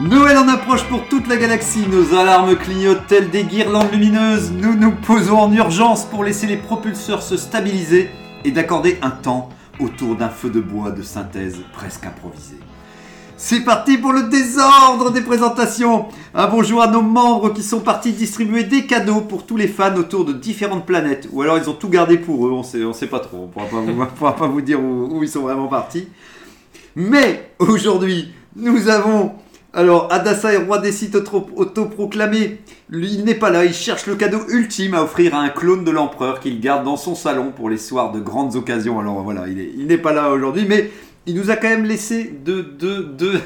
Noël en approche pour toute la galaxie, nos alarmes clignotent telles des guirlandes lumineuses, nous nous posons en urgence pour laisser les propulseurs se stabiliser et d'accorder un temps autour d'un feu de bois de synthèse presque improvisé. C'est parti pour le désordre des présentations Un bonjour à nos membres qui sont partis distribuer des cadeaux pour tous les fans autour de différentes planètes. Ou alors ils ont tout gardé pour eux, on sait, on sait pas trop, on pourra pas vous, pourra pas vous dire où ils sont vraiment partis. Mais aujourd'hui, nous avons alors Adassa est roi des sites auto- autoproclamés. Il n'est pas là, il cherche le cadeau ultime à offrir à un clone de l'empereur qu'il garde dans son salon pour les soirs de grandes occasions. Alors voilà, il est- n'est pas là aujourd'hui, mais il nous a quand même laissé deux, deux, deux,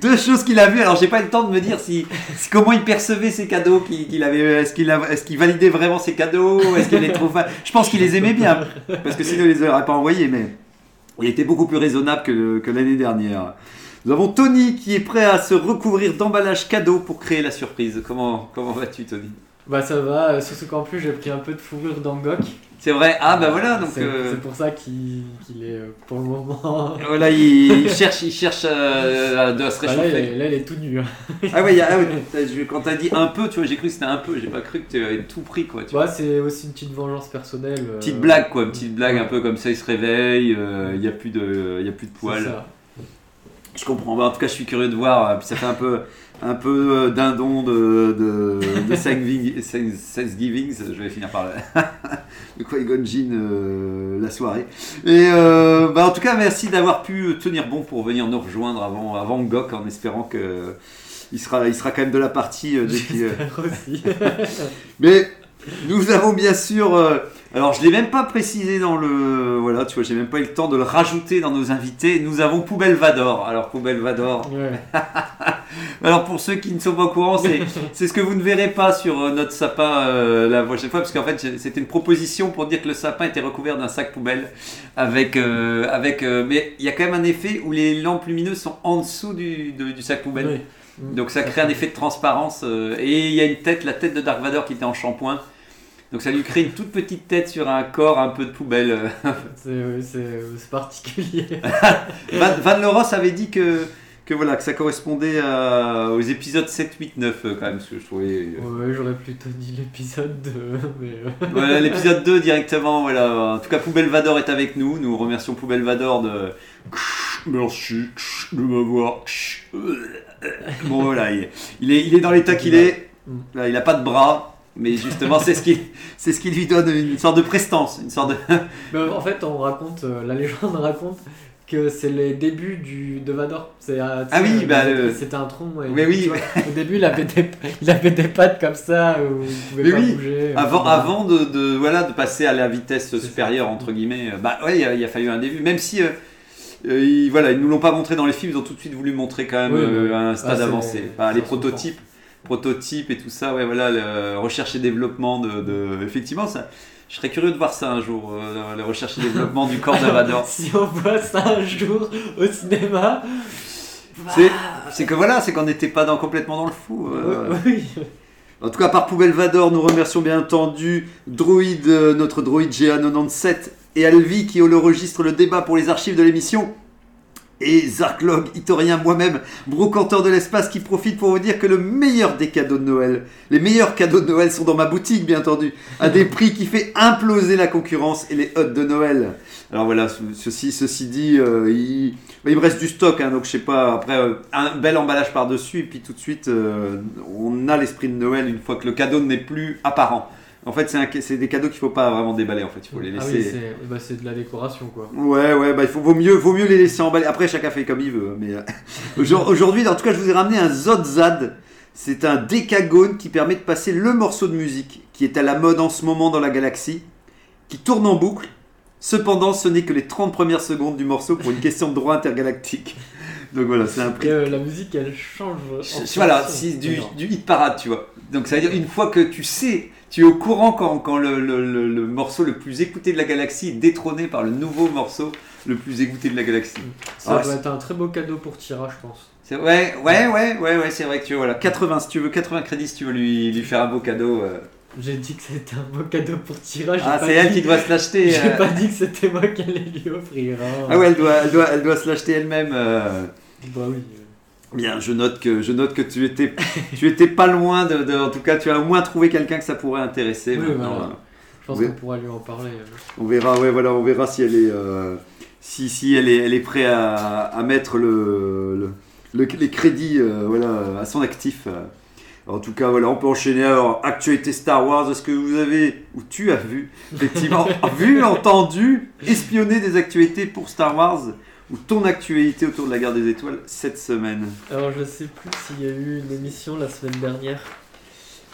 deux, choses qu'il a vues. Alors j'ai pas le temps de me dire si, comment il percevait ses cadeaux qu'il avait. Est-ce qu'il qu'il validait vraiment ses cadeaux Est-ce qu'il Je pense qu'il les aimait bien, parce que sinon il les aurait pas envoyés. Mais il était beaucoup plus raisonnable que l'année dernière. Nous avons Tony qui est prêt à se recouvrir d'emballage cadeau pour créer la surprise. Comment, comment vas-tu, Tony? Bah ça va, euh, surtout qu'en plus j'ai pris un peu de fourrure d'Angok. C'est vrai Ah bah voilà, donc C'est euh, pour ça qu'il est euh, pour le moment. voilà, il, il cherche, il cherche euh, se Bah, là, il réchauffer. là, il est tout nu. hein. Ah ouais, ah ouais, quand t'as dit un peu, tu vois, j'ai cru que c'était un peu, j'ai pas cru que tu avais tout pris quoi. Tu. Bah, c'est aussi une petite vengeance personnelle. Petite blague quoi, petite blague ouais. un peu comme ça, il se réveille, il y a plus de, y a plus de c'est poils. ça. Je comprends. Bah, en tout cas, je suis curieux de voir. euh, Puis ça fait un peu, un peu euh, dindon de, de, de Thanksgiving, Je vais finir par là. de Qui-Gon Jinn, euh, la soirée. Et euh, bah, en tout cas, merci d'avoir pu tenir bon pour venir nous rejoindre avant, avant Gok, en espérant que il sera, il sera quand même de la partie dès qu'il, aussi. mais nous avons bien sûr. Alors, je l'ai même pas précisé dans le. Voilà, tu vois, j'ai même pas eu le temps de le rajouter dans nos invités. Nous avons Poubelle Vador. Alors, Poubelle Vador. Ouais. Alors, pour ceux qui ne sont pas au courant, c'est ce que vous ne verrez pas sur euh, notre sapin euh, la prochaine fois, parce qu'en fait, c'était une proposition pour dire que le sapin était recouvert d'un sac poubelle. Avec. euh, avec euh, mais il y a quand même un effet où les lampes lumineuses sont en dessous du, de- du sac poubelle. Oui. Donc ça crée un effet de transparence. et il y a une tête, la tête de Dark Vador qui était en shampoing. Donc ça lui crée une toute petite tête sur un corps un peu de poubelle. euh. C'est particulier. Van, Van Loros avait dit que, que, voilà, que ça correspondait à- aux épisodes 7, 8, 9 euh, quand même, ce que je trouvais. euh, Ouais, j'aurais plutôt dit l'épisode 2. Mais euh, Voilà, l'épisode 2 directement, voilà. En tout cas, Poubelle Vador est avec nous. Nous remercions Poubelle Vador de. Merci de m'avoir. Bon, voilà, il est, il est, il est dans l'état qu'il est. Là, il n'a pas de bras. Mais justement, c'est ce, qui, c'est ce qui lui donne une sorte de prestance. Une sorte de... mais en fait, on raconte, euh, la légende raconte que c'est les débuts du, de Vador. C'est, euh, Ah oui, euh, bah, c'était- un tronc. et Mais oui. vois, au début, il avait, des, il avait des pattes comme ça où il pouvait Mais pas oui, bouger. Avant, avant de, de- voilà, de passer à la vitesse supérieure, entre guillemets, bah ouais, il a, il a fallu un début. Même si, euh, euh, ils, voilà, ils nous l'ont pas montré dans les films, ils ont tout de suite voulu montrer quand même oui. un stade Ah, avancé. Bah, les prototypes, prototypes et tout ça, ouais, voilà, le recherche et développement de, de- effectivement, ça. Je serais curieux de voir ça un jour, euh, le recherche et développement du corps d'Avador. Si on voit ça un jour au cinéma. C'est, c'est que voilà, c'est qu'on n'était pas dans, complètement dans le fou. euh, Oui, En tout cas, par Poubelle Vador, nous remercions bien entendu Droid, euh, notre droïde GA97 et Alvi qui le registre le débat pour les archives de l'émission. Et Zarklog, Itorien, moi-même, brocanteur de l'espace qui profite pour vous dire que le meilleur des cadeaux de Noël, les meilleurs cadeaux de Noël sont dans ma boutique, bien entendu, à des prix qui fait imploser la concurrence et les hottes de Noël. Alors voilà, ce- ceci, ceci dit, euh, il, il me reste du stock, hein, donc je sais pas, après euh, un bel emballage par-dessus, et puis tout de suite, euh, on a l'esprit de Noël une fois que le cadeau n'est plus apparent. En fait, c'est des cadeaux qu'il faut pas vraiment déballer, en fait, il faut les Ah laisser. oui, c'est bah, c'est de la décoration quoi. Ouais, ouais, bah il faut, vaut, mieux, vaut mieux les laisser emballer. Après, chacun fait comme il veut. Mais euh, aujourd- aujourd'hui, en tout cas, je vous ai ramené un Zodzad. C'est un décagone qui permet de passer le morceau de musique qui est à la mode en ce moment dans la galaxie, qui tourne en boucle. Cependant, ce n'est que les 30 premières secondes du morceau pour une question de droit intergalactique. Donc voilà, c'est un prix. Euh, la musique, elle change. Voilà, c'est du, hit parade, tu vois. Donc ça veut dire une fois que tu sais, tu es au courant quand, quand le, le- le- le morceau le plus écouté de la galaxie est détrôné par le nouveau morceau le plus écouté de la galaxie. Ça c'est- être un très beau cadeau pour Tira, je pense. Ouais, ouais, ouais, ouais, ouais, c'est vrai que tu veux, voilà, 80 si tu veux, 80 crédits si tu veux lui, lui faire un beau cadeau. euh. J'ai dit que c'était un beau cadeau pour Tira. j'ai Ah, c'est elle dit- qui doit se l'acheter. J'ai euh. pas dit que c'était moi qui allais lui offrir. hein. Ah ouais, elle doit, elle doit, elle doit se l'acheter elle-même. euh. Bah oui. Bien, je note que, je note que tu étais, tu étais pas loin de, de- en tout cas, tu as au moins trouvé quelqu'un que ça pourrait intéresser. Oui, maintenant, voilà. euh. Je pense qu'on pourra lui en parler. euh. On verra, ouais, voilà, on verra si elle est, euh, si, si elle est, elle est prête à, à mettre le, le- le- les crédits, euh, voilà, à son actif. En tout cas, voilà, on peut enchaîner. Alors, actualité Star Wars, est-ce que vous avez, ou tu as vu, effectivement, vu, entendu, espionné des actualités pour Star Wars ou ton actualité autour de la guerre des étoiles cette semaine? Alors je sais plus s'il y a eu une émission la semaine dernière.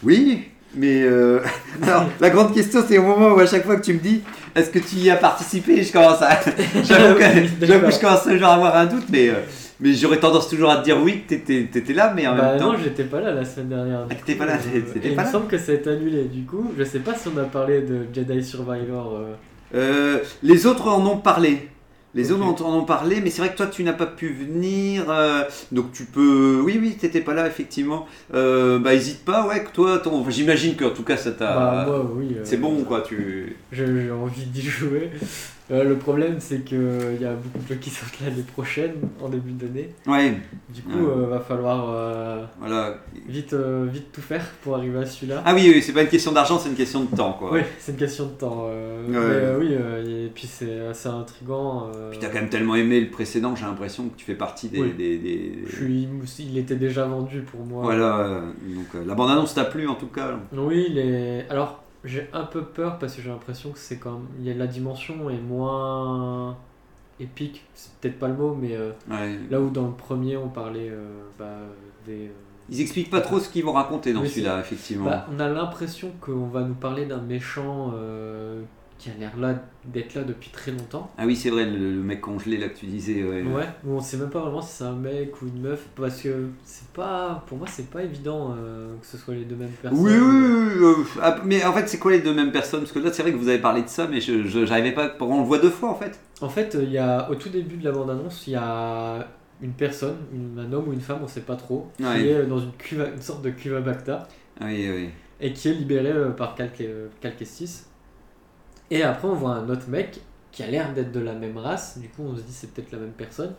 Oui, mais euh, alors la grande question c'est au moment où à chaque fois que tu me dis est-ce que tu y as participé, je commence à j'avoue que, je commence toujours à avoir un doute, mais euh, mais j'aurais tendance toujours à te dire oui que t'étais étais là, mais en bah même temps non, j'étais pas là la semaine dernière. Ah, t'étais pas là, euh, t'étais et il pas me là semble que ça a été annulé. Du coup, je sais pas si on a parlé de Jedi Survivor. euh. euh, les autres en ont parlé. Les autres en ont parlé, mais c'est vrai que toi tu n'as pas pu venir, euh, donc tu peux. Oui, oui, t'étais pas là effectivement. Euh, bah hésite pas, ouais, que toi, ton... j'imagine qu'en tout cas ça t'a. Bah moi oui. c'est bon quoi, tu. J'ai envie d'y jouer. Euh, le problème c'est que il y a beaucoup de jeux qui sortent l'année prochaine en début d'année. Ouais, Du coup, Ouais. euh, va falloir euh, voilà. vite vite tout faire pour arriver à celui-là. Ah oui, oui, c'est pas une question d'argent, c'est une question de temps quoi. Oui, c'est une question de temps. Ouais. mais oui, et puis c'est assez intriguant. Puis t'as quand même tellement aimé le précédent, j'ai l'impression que tu fais partie des. Oui. des- des- je suis, il était déjà vendu pour moi. Voilà, donc la bande-annonce t'a plu en tout cas. Oui, les... alors j'ai un peu peur parce que j'ai l'impression que c'est comme. Il y a la dimension est moins épique, c'est peut-être pas le mot, mais euh, Ouais. là où dans le premier on parlait euh, bah, des. euh, Ils expliquent pas trop ce qu'ils vont raconter dans celui-là, effectivement. Bah, on a l'impression qu'on va nous parler d'un méchant euh, qui a l'air là d'être là depuis très longtemps. Ah oui, c'est vrai, le, le mec congelé là que tu disais. Ouais. Ouais, où on sait même pas vraiment si c'est un mec ou une meuf parce que c'est pas pour moi c'est pas évident euh, que ce soit les deux mêmes personnes. Oui, oui, oui, oui, euh, ah, mais en fait, c'est quoi les deux mêmes personnes? Parce que là, c'est vrai que vous avez parlé de ça, mais je j'arrivais pas. On le voit deux fois en fait. En fait, il y a au tout début de la bande annonce, il y a une personne, une- un homme ou une femme, on sait pas trop, qui est dans une cuve, une sorte de cuve à Bacta Ah oui, oui. et qui est libéré euh, par Cal, euh, Cal Kestis. Et après, on voit un autre mec qui a l'air d'être de la même race. Du coup, on se dit c'est peut-être la même personne.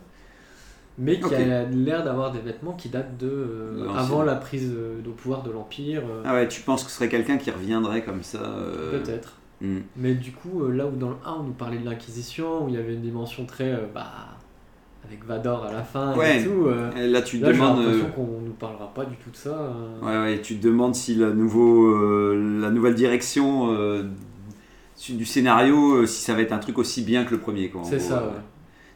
Mais qui a l'air d'avoir des vêtements qui datent de euh, avant la prise euh, de pouvoir de l'Empire. euh, Ah ouais, tu penses que ce serait quelqu'un qui reviendrait comme ça euh, Peut-être. hmm. Mais du coup, là où dans le 1, on nous parlait de l'Inquisition, où il y avait une dimension très. bah, avec Vador à la fin Ouais. et tout. Là, tu là, j'ai demandes. l'impression qu'on nous parlera pas du tout de ça. euh. Ouais, ouais, tu te demandes si la, nouveau, la nouvelle direction du scénario, euh, si ça va être un truc aussi bien que le premier. C'est ça, euh. ouais.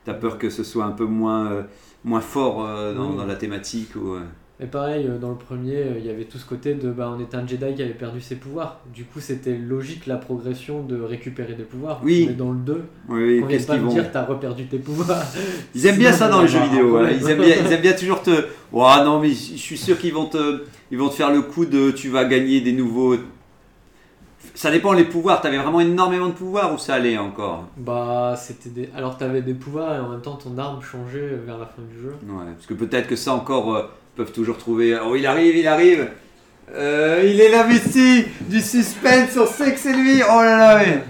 T'as peur que ce soit un peu moins, euh, moins fort dans, Oui. dans la thématique ou. Et pareil, dans le premier, il y avait tout ce côté de bah, on était un Jedi qui avait perdu ses pouvoirs. Du coup, c'était logique la progression de récupérer des pouvoirs. Oui. Mais dans le 2, Oui, oui, on vient qu'est-ce pas qu'ils me vont dire t'as reperdu tes pouvoirs. Ils aiment bien ça dans les jeux vidéo. voilà. Ils, aiment bien, ils aiment bien toujours te. Ouah, non, mais je suis sûr qu'ils vont te, ils vont te faire le coup de tu vas gagner des nouveaux. Ça dépend les pouvoirs. T'avais vraiment énormément de pouvoirs ou ça allait encore Bah, c'était des. Alors, t'avais des pouvoirs et en même temps, ton arme changeait vers la fin du jeu. Ouais, parce que peut-être que ça encore euh, peuvent toujours trouver. Oh, il arrive, il arrive. Euh, il est là, Messi. Du suspense, on sait que c'est lui. Oh là là, mais.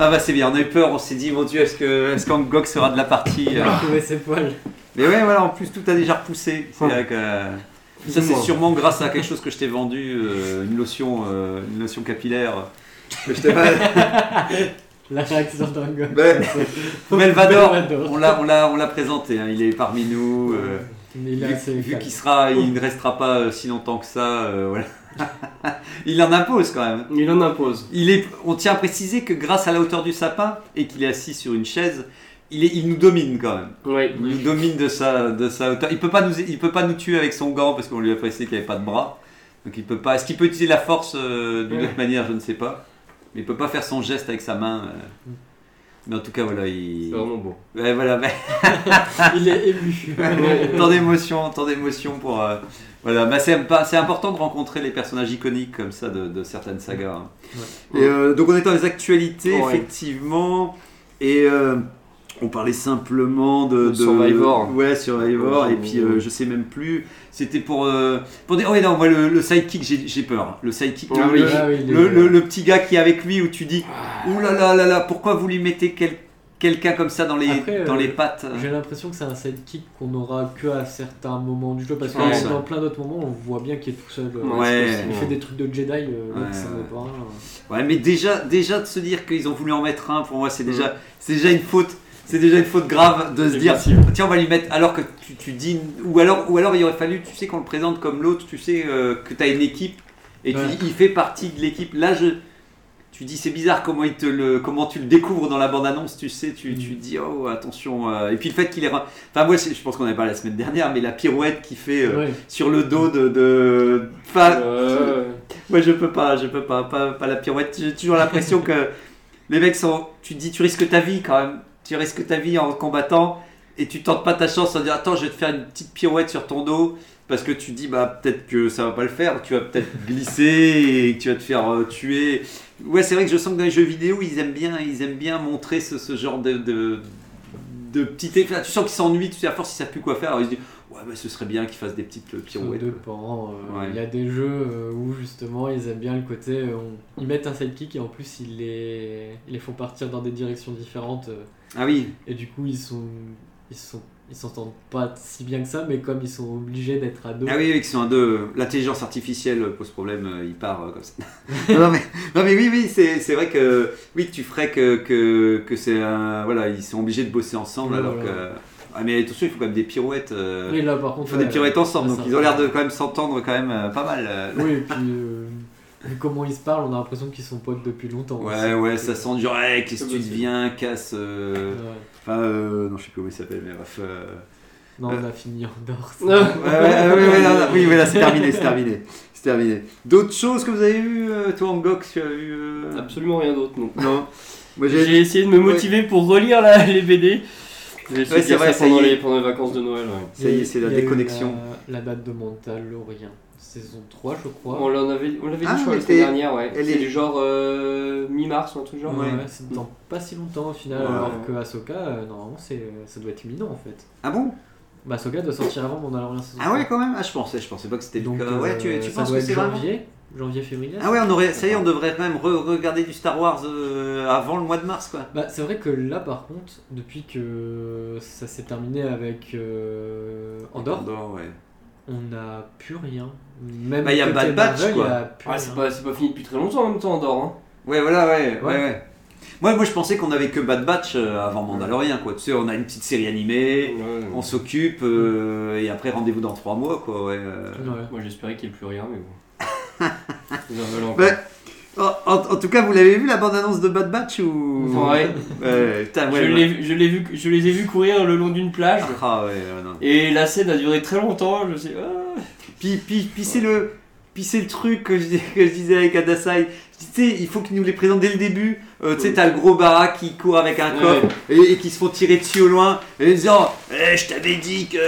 Ah bah c'est bien, on a eu peur, on s'est dit mon dieu, est-ce que qu'Angok sera de la partie euh, Trouver ses poils. Mais ouais, voilà, en plus tout a déjà repoussé. C'est vrai que ça c'est sûrement grâce à quelque chose que je t'ai vendu, euh, une lotion, euh, une lotion capillaire. Que je t'ai La réaction d'Angok. Ben, Melvador, on l'a, on l'a, on l'a présenté. hein, il est parmi nous. euh, Mais il est vu qu'il sera, il ne restera pas si longtemps que ça. euh, voilà. il en impose quand même. Il en impose. Il est, on tient à préciser que grâce à la hauteur du sapin et qu'il est assis sur une chaise, il, est, il nous domine quand même. Oui. Il nous domine de sa, de sa hauteur. Il peut pas nous, il peut pas nous tuer avec son gant parce qu'on lui a précisé qu'il n'y avait pas de bras. Donc il peut pas. Est-ce qu'il peut utiliser la force euh, d'une autre manière? Je ne sais pas. Mais il peut pas faire son geste avec sa main. euh. Mais en tout cas, voilà, il. C'est vraiment beau. Ouais, voilà, mais Il est ému. tant d'émotions, tant d'émotions pour. euh, Voilà, bah, c'est pas- c'est important de rencontrer les personnages iconiques comme ça de, de certaines sagas. hein. Ouais. Et, euh, donc on est dans les actualités, Ouais. effectivement, et euh, on parlait simplement de, De Survivor. Ouais, Survivor, et puis euh, je sais même plus. C'était pour euh, pour dire. Oh ouais, non, moi le, le sidekick, j'ai peur. Le sidekick, Ah le, oui. le- Ah le, le- le petit gars qui est avec lui, où tu dis, ouh là là là là, pourquoi vous lui mettez quel- quelqu'un comme ça dans les Après, dans euh, les pattes J'ai l'impression que c'est un sidekick qu'on aura que à certains moments du jeu parce que Ouais. dans plein d'autres moments on voit bien qu'il est tout seul. euh, Ouais. Il fait des trucs de Jedi, euh, Ouais, pas. Ouais, mais déjà, déjà de se dire qu'ils ont voulu en mettre un, pour moi, c'est déjà, Mm. c'est déjà une faute. C'est déjà une faute grave de se dire, possible. tiens, on va lui mettre, alors que tu, tu dis, ou alors, ou alors il aurait fallu, tu sais, qu'on le présente comme l'autre, tu sais, euh, que tu as une équipe, et tu dis, il fait partie de l'équipe. Là, je, tu dis, c'est bizarre comment, il te le, comment tu le découvres dans la bande-annonce, tu sais, tu, tu dis, oh, attention. euh, et puis le fait qu'il est. Enfin, moi, je pense qu'on avait parlé la semaine dernière, mais la pirouette qu'il fait euh, Ouais. sur le dos de. de... Enfin, moi je peux pas, je peux pas, pas, pas la pirouette. J'ai toujours l'impression que les mecs sont. Tu dis, tu risques ta vie quand même. Tu risques ta vie en combattant et tu tentes pas ta chance en disant Attends, je vais te faire une petite pirouette sur ton dos parce que tu dis, bah peut-être que ça va pas le faire. Tu vas peut-être glisser et tu vas te faire euh, tuer. Ouais, c'est vrai que je sens que dans les jeux vidéo, ils aiment bien, ils aiment bien montrer ce, ce genre de. de de effets. Tu sens qu'ils s'ennuient, tu sais, à force ils savent plus quoi faire. Alors ils se disent, ouais, bah, ce serait bien qu'ils fassent des petites euh, Ça pirouettes. dépend. euh, Ouais. Il y a des jeux où justement ils aiment bien le côté. on- Ils mettent un sidekick et en plus ils les, ils les font partir dans des directions différentes. Ah oui, et du coup ils sont. Ils sont. Ils s'entendent pas si bien que ça, mais comme ils sont obligés d'être à deux. Ah oui, oui, qui sont un deux. L'intelligence artificielle pose problème, euh, il part euh, comme ça. non, mais, non, mais oui, oui, c'est c'est vrai que oui, que tu ferais que, que, que c'est un. Voilà, ils sont obligés de bosser ensemble alors voilà. que. Ah, mais attention, il faut quand même des pirouettes. euh, Et là par il contre. faut des pirouettes ensemble, donc ils ont l'air de quand même s'entendre quand même euh, pas mal. euh. Oui, et puis vu comment ils se parlent, on a l'impression qu'ils sont potes depuis longtemps. Ouais, ouais, ça sent genre, hey, qu'est-ce que tu deviens, casse. euh, Ouais. Enfin, euh, non, je sais plus comment il s'appelle, mais bref. euh, Non, Euh. on a fini en. Non. Ouais, ouais, ouais, ouais, ouais, non, non, oui, voilà, c'est terminé, c'est terminé. C'est terminé. D'autres choses que vous avez vues, euh, toi, Angox, tu as vu euh, Absolument rien d'autre, non. Non. Moi, j'ai. Essayé de me motiver pour relire la- les BD. J'ai essayé Ouais, de c'est faire vrai, ça pendant les, pendant les vacances de Noël. ouais. Ça y est, c'est la déconnexion. La, la date de Mandalorian, saison 3, je crois. On l'en avait, on l'avait dit, Ah, je crois, mais la semaine dernière, ouais. elle C'est est- du genre euh, mi-mars ou un truc genre. Ouais, ouais. c'est dans pas si longtemps au final, Ouais. alors que Ahsoka, euh, normalement, c'est, ça doit être imminent en fait. Ah bon? Bah, Ahsoka doit sortir avant Mandalorian saison Ah ouais, 3. quand même? Ah, je pensais, je pensais pas que c'était le Donc, cas. euh, Ouais, tu, tu ça penses doit que c'est vraiment janvier, janvier, février Ah ouais, on aurait, ça y est, on devrait quand même re- regarder du Star Wars euh, avant le mois de mars, quoi. Bah, c'est vrai que là, par contre, depuis que ça s'est terminé avec euh, Andorre, Andorre, ouais. On n'a plus rien. Même Bah, y a Bad Batch, Marvel, quoi. y a plus Ah, c'est pas, c'est pas fini depuis très longtemps en même temps, Andorre. Hein. Ouais, voilà, ouais, ouais, Ouais. ouais. Moi, moi, je pensais qu'on avait que Bad Batch euh, avant Mandalorian, quoi. Tu sais, on a une petite série animée, Ouais. on s'occupe, euh, et après rendez-vous dans trois mois, quoi, ouais. euh. Ouais. Moi j'espérais qu'il n'y ait plus rien, mais bon. En, en- en tout cas, vous l'avez vu la bande-annonce de Bad Batch ou? Ouais. Ouais, putain, ouais, je, ouais. l'ai vu- je, l'ai vu, je les ai vus courir le long d'une plage. Ah ouais, non. Et la scène a duré très longtemps. Je sais. ah. Puis, puis, puis c'est le, puis c'est le truc que je, dis- que je disais avec Adasai. Tu sais, il faut qu'ils nous les présentent dès le début. Euh, tu sais, t'as le gros barack qui court avec un Ouais. coffre et, et qui se font tirer dessus au loin. Et disant, eh, je t'avais dit que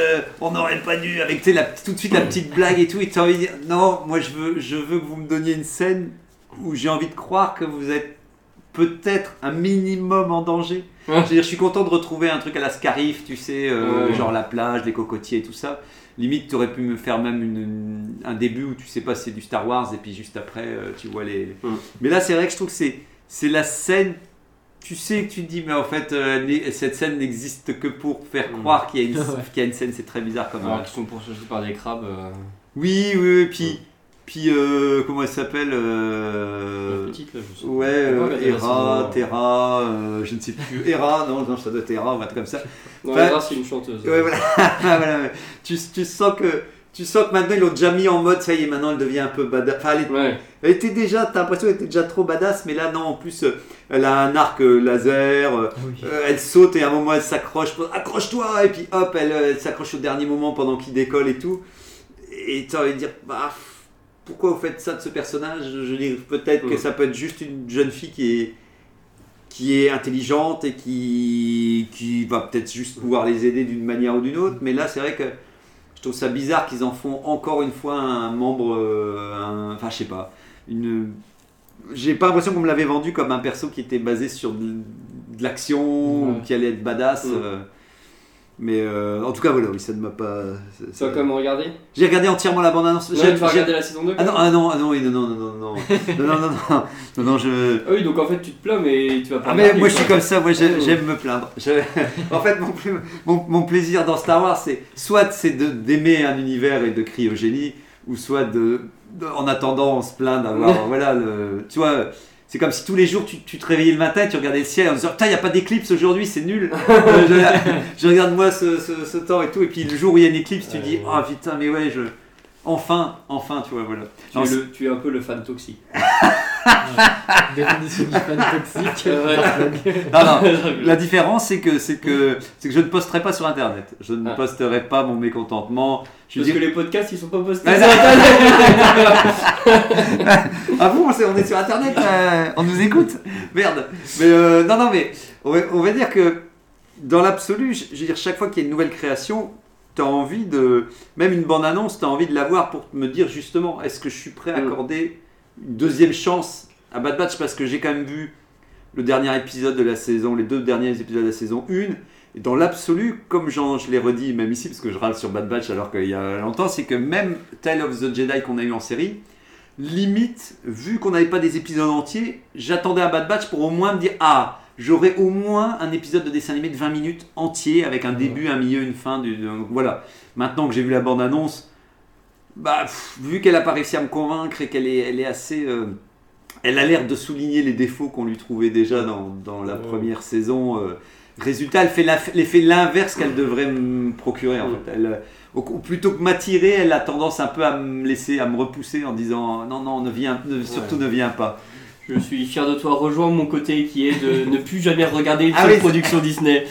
on n'aurait pas dû. Avec la, tout de suite la petite blague et tout. Et t'as envie de dire, non, moi je veux, je veux que vous me donniez une scène où j'ai envie de croire que vous êtes peut-être un minimum en danger. Ouais. Je veux dire, je suis content de retrouver un truc à la Scarif, tu sais, euh, Ouais. genre la plage, les cocotiers et tout ça. Limite, tu aurais pu me faire même une- une- un début où tu sais pas c'est du Star Wars et puis juste après euh, tu vois les. Mais là, c'est vrai que je trouve que c'est c'est la scène. Tu sais que tu te dis, mais en fait, euh, cette scène n'existe que pour faire croire qu'il y, a une- Ouais. qu'il y a une scène. C'est très bizarre comme. Alors qu'ils sont pourchassés par des crabes. euh, Oui, oui, oui. Puis, puis euh, comment elle s'appelle euh, petites là, je sais. Ouais, euh, la Hera. Terra, euh, je ne sais plus. Hera, non, non, ça doit être Hera ou un truc comme ça. Non, Enfin, Hera, c'est une chanteuse. Ouais, voilà. voilà, ouais. Tu, tu sens que. Tu sens que maintenant ils l'ont déjà mis en mode, ça y est, maintenant elle devient un peu badass. Enfin, elle, est- Ouais. elle était déjà, t'as l'impression qu'elle était déjà trop badass, mais là non, en plus, euh, elle a un arc euh, laser, Oui. euh, elle saute et à un moment elle s'accroche, accroche-toi, et puis hop, elle, elle s'accroche au dernier moment pendant qu'il décolle et tout. Et t'as envie de dire, bah, pourquoi vous faites ça de ce personnage? Je veux dire, peut-être que ça peut être juste une jeune fille qui est qui est intelligente et qui, qui va peut-être juste pouvoir les aider d'une manière ou d'une autre. Mais là, c'est vrai que je trouve ça bizarre qu'ils en font encore une fois un membre, euh, un- enfin je sais pas, une. J'ai pas l'impression qu'on me l'avait vendu comme un perso qui était basé sur de, de l'action ou qui allait être badass. Euh. Mais euh, en tout cas, voilà, oui, ça ne m'a pas. ça- quand même regarder J'ai regardé entièrement la bande-annonce. J'ai- regarder la saison 2 Ah non, ah non, ah non, oui, non, non, non, non, non, non, non, non, non, non, non, je. Ah oui, donc en fait tu te plains, mais tu vas pas Ah mais moi je suis comme ça, moi j'ai- Oh. j'aime me plaindre. Je- En fait mon, pla- mon, mon plaisir dans Star Wars c'est soit c'est d'aimer un univers et de crier au génie, ou soit de, de- en attendant on se plaint d'avoir voilà le, tu vois c'est comme si tous les jours tu, tu te réveillais le matin et tu regardais le ciel en disant putain il n'y a pas d'éclipse aujourd'hui c'est nul. Je, je regarde moi ce, ce, ce temps et tout et puis le jour où il y a une éclipse tu dis ah putain mais ouais je enfin enfin tu vois voilà. Tu, Non, es c'est- le- tu es un peu le fan toxique. Définition du fan toxique. Ouais. Non, non, La différence, c'est que, c'est que, c'est que je ne posterai pas sur Internet. Je ne Ah. posterai pas mon mécontentement. Je Parce dis- que les podcasts ils sont pas postés Ah, sur internet. Ah bon, on, est sur Internet, euh, on nous écoute. Merde. Mais euh, non, non, mais on va, on va dire que dans l'absolu, je, je veux dire, chaque fois qu'il y a une nouvelle création, tu as envie de, même une bande annonce, tu as envie de la voir pour me dire justement, est-ce que je suis prêt à Mm. accorder une deuxième chance à Bad Batch? Parce que j'ai quand même vu le dernier épisode de la saison, les deux derniers épisodes de la saison 1. Et dans l'absolu, comme je l'ai redit même ici, parce que je râle sur Bad Batch alors qu'il y a longtemps, c'est que même Tale of the Jedi qu'on a eu en série, limite, vu qu'on n'avait pas des épisodes entiers, j'attendais un Bad Batch pour au moins me dire Ah, j'aurai au moins un épisode de dessin animé de 20 minutes entier avec un début, un milieu, une fin. Du, voilà. Maintenant que j'ai vu la bande-annonce, bah, pff, vu qu'elle n'a pas réussi à me convaincre et qu'elle est, elle est assez. euh, elle a l'air de souligner les défauts qu'on lui trouvait déjà dans, dans la Ouais. première saison. euh, résultat, elle fait fait l'inverse qu'elle devrait me procurer en Ouais. fait. Elle, euh, au- plutôt que m'attirer, elle a tendance un peu à me laisser, à me repousser en disant non, non, ne viens, ne- surtout ne viens pas. Je suis fier de toi, rejoins mon côté qui est de ne plus jamais regarder une Ah oui, production Disney.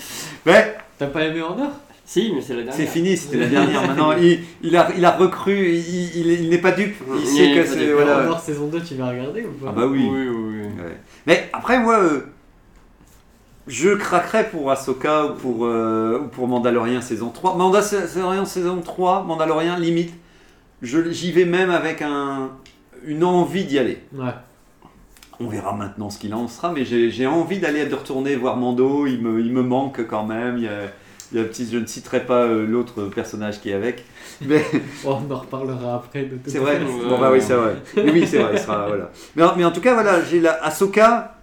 Ouais, T'as pas aimé Honor Si, mais c'est la dernière. c'est fini, c'était la dernière. Maintenant, il, il a, il a recru, il, il- il n'est pas dupe. Il Il sait que c'est voilà. Saison 2, tu vas regarder ou pas? Ah bah oui. Oui, oui, oui. Ouais. Mais après, moi, euh, je craquerais pour Ahsoka ou pour, euh, ou pour Mandalorian saison 3. Mandalorian saison 3, Mandalorian limite, je- j'y vais même avec un, une envie d'y aller. Ouais. On verra maintenant ce qu'il en sera, mais j'ai envie d'aller de retourner voir Mando. Il me, il me manque quand même. Il y a, il y a un petit, je ne citerai pas euh, l'autre personnage qui est avec. Mais Oh, on en reparlera après de c'est vrai. Ouais. Bon bah oui, c'est vrai. Mais oui, c'est vrai. Il sera, voilà. mais, en, mais en tout cas, voilà, j'ai la Ahsoka.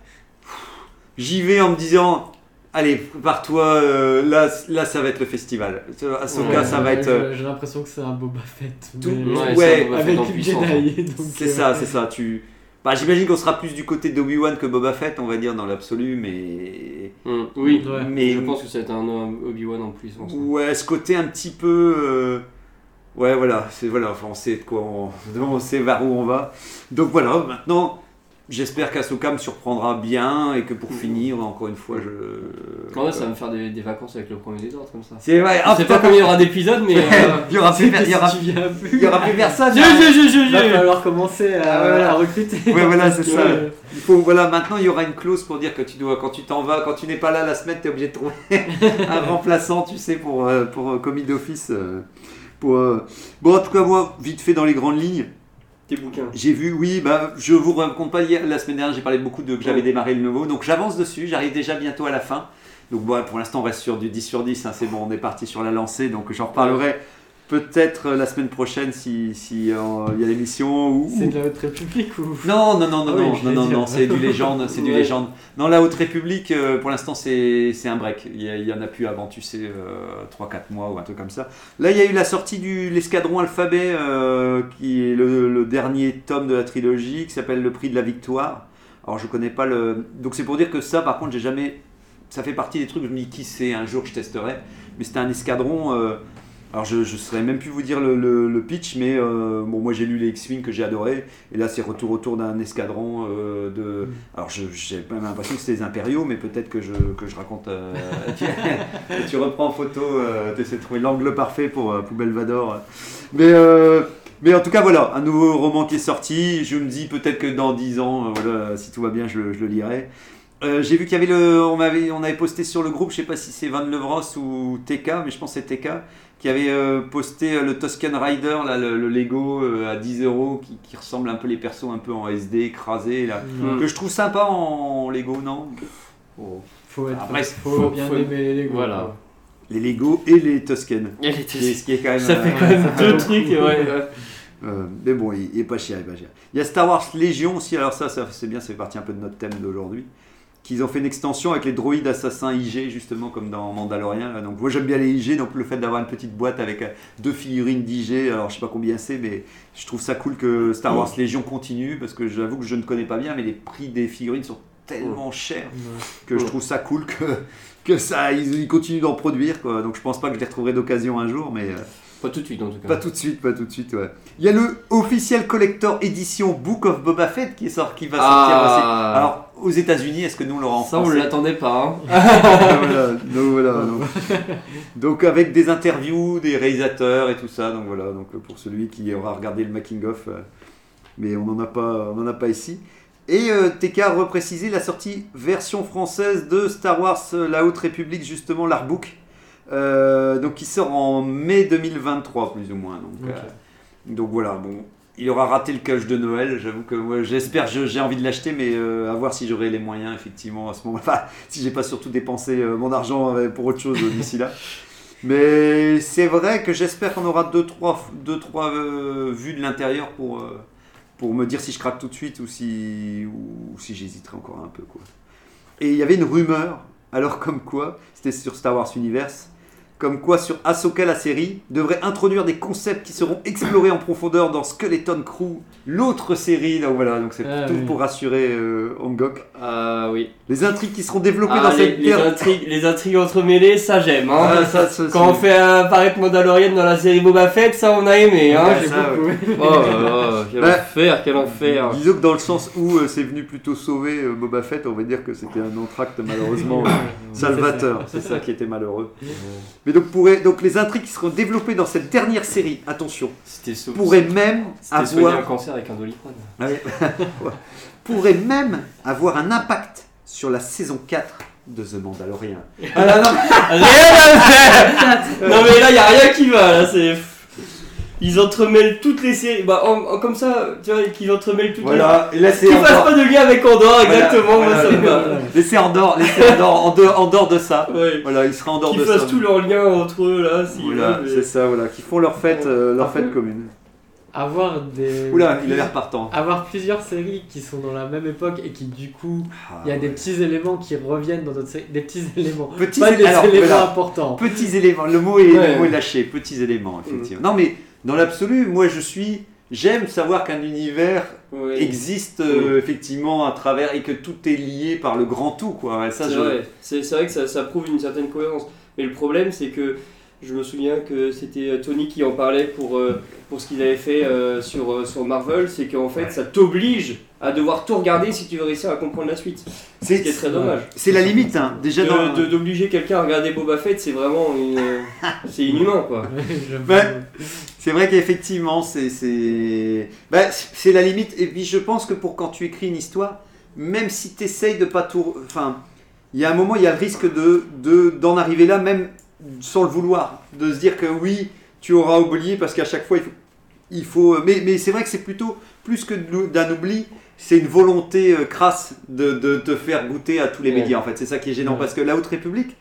J'y vais en me disant, allez, prépare-toi. euh, là, là, ça va être le festival. Ahsoka, Ouais, ça va ouais, être. euh, J'ai l'impression que c'est un Boba Fett. Tout- mais- Ouais, Ouais, c'est un Boba Fett avec. Jedi. donc, C'est euh, ça, c'est ça. Tu. Bah, j'imagine qu'on sera plus du côté d'Obi-Wan que Boba Fett, on va dire dans l'absolu, mais Hum, oui, Ouais. mais je pense que ça va être un Obi-Wan en puissance. Ouais, ce côté un petit peu. euh, Ouais, voilà, c'est voilà, enfin, on sait de quoi on... on sait vers où on va. Donc voilà, maintenant, j'espère qu'Asoka me surprendra bien et que pour finir, encore une fois, je. Vrai, ça va me faire des, des vacances avec le premier des ordres comme ça. C'est vrai, Je ah, sais pas combien il y aura d'épisodes, mais. euh, il y aura plus, il y aura, il y aura plus personne. Je, hein. je, je, je, il va je. falloir commencer à, Ah, voilà. à recruter. Ouais, voilà, c'est ça. Ouais. Il faut, voilà, maintenant il y aura une clause pour dire que tu dois, quand tu t'en vas, quand tu n'es pas là la semaine, tu es obligé de trouver un remplaçant, tu sais, pour, euh, pour euh, commis d'office. euh, pour, euh, Bon, en tout cas, moi, vite fait dans les grandes lignes, Tes bouquins. j'ai vu, oui, bah, je vous raconte pas, hier, la semaine dernière, j'ai parlé beaucoup de que j'avais démarré le nouveau, donc j'avance dessus, j'arrive déjà bientôt à la fin. Donc, bon, pour l'instant, on reste sur du 10 sur 10, hein, c'est bon, on est parti sur la lancée, donc j'en reparlerai peut-être euh, la semaine prochaine si si, euh, il y a l'émission ou. C'est de la Haute République ou Non, non, non, non, Ah oui, non, non, non, c'est du légende, c'est du légende. Non, la Haute République, euh, pour l'instant, c'est c'est un break. Il y, a- il y en a plus avant, tu sais, euh, 3-4 mois ou un truc comme ça. Là, il y a eu la sortie du l'escadron alphabet, qui est le, le dernier tome de la trilogie, qui s'appelle Le Prix de la Victoire. Alors, je connais pas le. Donc, c'est pour dire que ça, par contre, j'ai jamais. Ça fait partie des trucs, je me dis qui c'est, un jour je testerai. Mais c'était un escadron. Alors je ne saurais même plus vous dire le, pitch, mais euh, bon, moi j'ai lu les X-Wing que j'ai adoré, et là c'est retour autour d'un escadron euh, de... Alors j'ai même l'impression que c'était les impériaux, mais peut-être que je, que je raconte... euh, tu, reprends en photo, tu essaies de trouver l'angle parfait pour, pour Belvador. Mais, mais en tout cas voilà, un nouveau roman qui est sorti, je me dis peut-être que dans 10 ans, voilà, si tout va bien, je, le- lirai. J'ai vu qu'il y avait le, on avait, on avait posté sur le groupe, je sais pas si c'est Van Levros ou TK, mais je pense que c'est TK, qui avait euh, posté euh, le Tuscan Rider, là, le, le Lego euh, à 10 euros, qui, qui ressemble un peu les persos un peu en SD écrasés là, que je trouve sympa en Lego, non? Oh. Faut, être, Après, faut, faut- bien faut- aimer les Lego. voilà. quoi. Les Lego et les Tuscan. Elle était- Ce qui est- ce qui est quand même. Ça fait quand même deux trucs, ouais. ouais. Euh, mais bon, il, il est pas cher, il est pas cher. Il y a Star Wars Légion aussi, alors ça, ça c'est bien, ça fait partie un peu de notre thème d'aujourd'hui. Qu'ils ont fait une extension avec les droïdes assassins IG, justement, comme dans Mandalorian. là. Donc, moi j'aime bien les IG, donc le fait d'avoir une petite boîte avec euh, deux figurines d'IG, alors je sais pas combien c'est, mais je trouve ça cool que Star Wars Légion continue, parce que j'avoue que je ne connais pas bien, mais les prix des figurines sont tellement chers que je trouve ça cool que, que ça, ils, ils continuent d'en produire, quoi. Donc, je pense pas que je les retrouverai d'occasion un jour, mais. euh, Pas tout de suite en tout cas. pas tout de suite, pas tout de suite, ouais. Il y a le officiel collector édition Book of Boba Fett qui, sort, qui va sortir Ah. aussi. Alors, aux États-Unis, est-ce que nous on l'aura en Ça, on français l'attendait pas. Hein. voilà, donc, voilà, donc. Donc, avec des interviews des réalisateurs et tout ça, donc voilà, donc euh, pour celui qui aura regardé le making of, euh, mais on n'en a pas, on en a pas ici. Et euh, TK a reprécisé la sortie version française de Star Wars euh, La Haute République, justement l'artbook, euh, donc qui sort en mai 2023 plus ou moins. Donc, euh, donc voilà, bon, il aura raté le cache de Noël. J'avoue que j'espère, je- j'ai envie de l'acheter, mais euh, à voir si j'aurai les moyens effectivement à ce moment. Enfin, si j'ai pas surtout dépensé euh, mon argent euh, pour autre chose d'ici là. Mais c'est vrai que j'espère qu'on aura deux trois, deux, trois vues de l'intérieur pour, pour me dire si je craque tout de suite ou si, ou, si j'hésiterai encore un peu. Quoi. Et il y avait une rumeur, alors comme quoi, c'était sur Star Wars Universe, comme quoi sur Ahsoka la série devrait introduire des concepts qui seront explorés en profondeur dans Skeleton Crew, l'autre série. Donc voilà, donc c'est Ah, tout oui. pour rassurer euh, Angok. Ah oui. Les intrigues qui seront développées Ah, dans les, cette les terre- intrigues, les intrigues entremêlées, ça j'aime. Hein. Ah, ça, ça, Quand on fait apparaître Mandalorian dans la série Boba Fett, ça on a aimé. Hein. Ça, beaucoup- ouais. Oh là là, quel Bah, enfer, quel enfer. Disons que dans le sens où euh, c'est venu plutôt sauver euh, Boba Fett, on va dire que c'était un entracte malheureusement euh, salvateur. C'est ça qui était malheureux. Mais donc, pourrait, donc les intrigues qui seront développées dans cette dernière série, attention, so pourraient même c'était soigner un avoir, cancer avec un doliprane. Ah oui. Pourraient même avoir un impact sur la saison 4 de The Mandalorian. Ah là, non, Rien à faire Non mais là y a rien qui va là, c'est. Ils entremêlent toutes les séries. Bah en- en- comme ça, tu vois, qu'ils entremêlent toutes voilà, les. c'est Qu'ils fassent pas de lien avec Andorre, Voilà, exactement, moi voilà, ça me va. Voilà. Laissez Andorre, laissez Andorre en dehors, en dehors de ça. Ouais. Voilà, il sera en dehors Qu'ils de ça. fassent tous leurs liens entre eux là, si. Voilà, c'est ça, voilà, qui font leur fête, euh, leur fête commune. Avoir des. Oula, il a l'air partant. Avoir plusieurs séries qui sont dans la même époque et qui du coup, Ah, il y a des petits éléments qui reviennent dans d'autres séries. Des petits éléments. Petits Pas des alors, éléments voilà. importants. Petits éléments, le mot est, Ouais. le mot est lâché, petits éléments, effectivement. Non, mais dans l'absolu, moi je suis. J'aime savoir qu'un univers existe euh, effectivement à travers et que tout est lié par le grand tout, quoi. C'est je- vrai, c'est c'est vrai que ça, ça prouve une certaine cohérence. Mais le problème, c'est que je me souviens que c'était euh, Tony qui en parlait pour, euh, pour ce qu'il avait fait euh, sur, euh, sur Marvel, c'est qu'en fait, Ouais. ça t'oblige à devoir tout regarder si tu veux réussir à comprendre la suite. Ce qui est très dommage. C'est la limite, hein. Déjà dans. De- de- D'obliger quelqu'un à regarder Boba Fett, c'est vraiment une, c'est inhumain quoi. Je- Ouais. C'est vrai qu'effectivement, c'est c'est bah, c'est la limite. Et puis je pense que pour quand tu écris une histoire, même si tu essayes de pas tout. Enfin, il y a un moment, il y a le risque de de- d'en arriver là, même sans le vouloir. De se dire que oui, tu auras oublié parce qu'à chaque fois, il faut. il faut- mais mais c'est vrai que c'est plutôt plus que d'un oubli. C'est une volonté euh, crasse de, de te faire goûter à tous les Ouais. médias en fait. C'est ça qui est gênant Ouais. parce que la Haute République,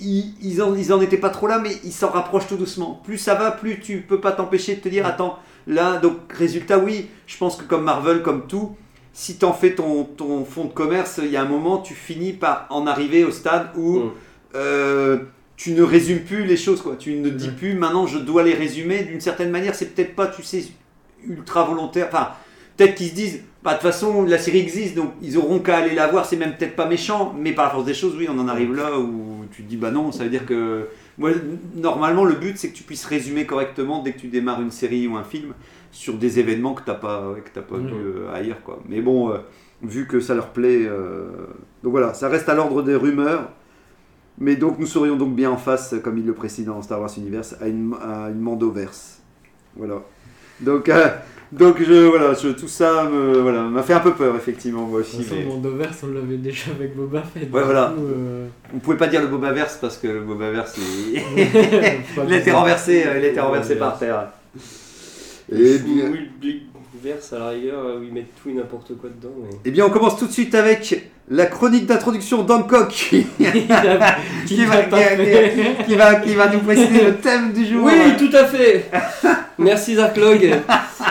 ils, ils, en, ils en étaient pas trop là, mais ils s'en rapprochent tout doucement. Plus ça va, plus tu peux pas t'empêcher de te dire, attends, là, donc résultat, oui, je pense que comme Marvel, comme tout, si t'en fais ton, ton fonds de commerce, il y a un moment, tu finis par en arriver au stade où Mm. euh, tu ne résumes plus les choses, quoi. Tu ne dis Mm. plus, maintenant, je dois les résumer. D'une certaine manière, c'est peut-être pas, tu sais, ultra volontaire. Enfin, peut-être qu'ils se disent, bah, de toute façon, la série existe, donc ils auront qu'à aller la voir, c'est même peut-être pas méchant, mais par la force des choses, oui, on en arrive là où tu te dis, bah non, ça veut dire que. Moi, normalement, le but, c'est que tu puisses résumer correctement dès que tu démarres une série ou un film sur des événements que tu n'as pas, ouais, que t'as pas vu euh, ailleurs, quoi. Mais bon, euh, vu que ça leur plaît. euh, Donc voilà, ça reste à l'ordre des rumeurs. Mais donc, nous serions donc bien en face, comme il le précise dans Star Wars Universe, à une, à une Mandoverse. Voilà. Donc, euh, Donc je, voilà, je- tout ça me, voilà, m'a fait un peu peur effectivement moi De aussi. toute façon, mais- Mondoverse, on l'avait déjà avec Boba Fett. Ouais, voilà. Coup, euh, On pouvait pas dire le Bobaverse parce que le Bobaverse il, il a été renversé, euh, il a été renversé par terre. Et bien, Oui, le Big Verse à la rigueur, où ils mettent tout et n'importe quoi dedans. Mais... eh bien, on commence tout de suite avec la chronique d'introduction d'Hancock qui, va, qui- qui nous préciser le thème du jour. Oui, tout à fait. Merci Zarklog.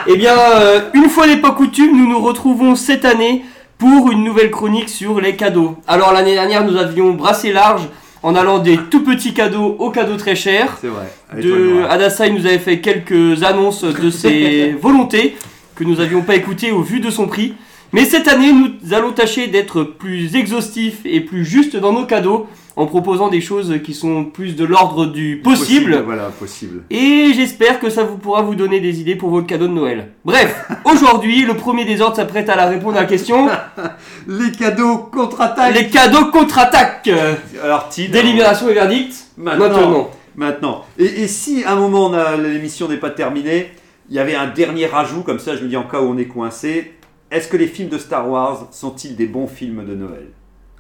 eh bien, euh, une fois n'est pas coutume, nous nous retrouvons cette année pour une nouvelle chronique sur les cadeaux. Alors l'année dernière, nous avions brassé large en allant des tout petits cadeaux aux cadeaux très chers. C'est vrai. Allez, De nous avait fait quelques annonces de ses volontés que nous n'avions pas écoutées au vu de son prix. Mais cette année, nous allons tâcher d'être plus exhaustifs et plus justes dans nos cadeaux en proposant des choses qui sont plus de l'ordre du possible. Voilà, possible. Et j'espère que ça vous pourra vous donner des idées pour vos cadeaux de Noël. Bref, aujourd'hui, le premier des ordres s'apprête à la répondre à la question. Les cadeaux contre-attaque. Les cadeaux contre-attaque Alors, Tid. Délibération et verdict Maintenant. Maintenant. Maintenant. Et, et si à un moment l'émission n'est pas terminée, il y avait un dernier rajout, comme ça je me dis en cas où on est coincé, est-ce que les films de Star Wars sont-ils des bons films de Noël?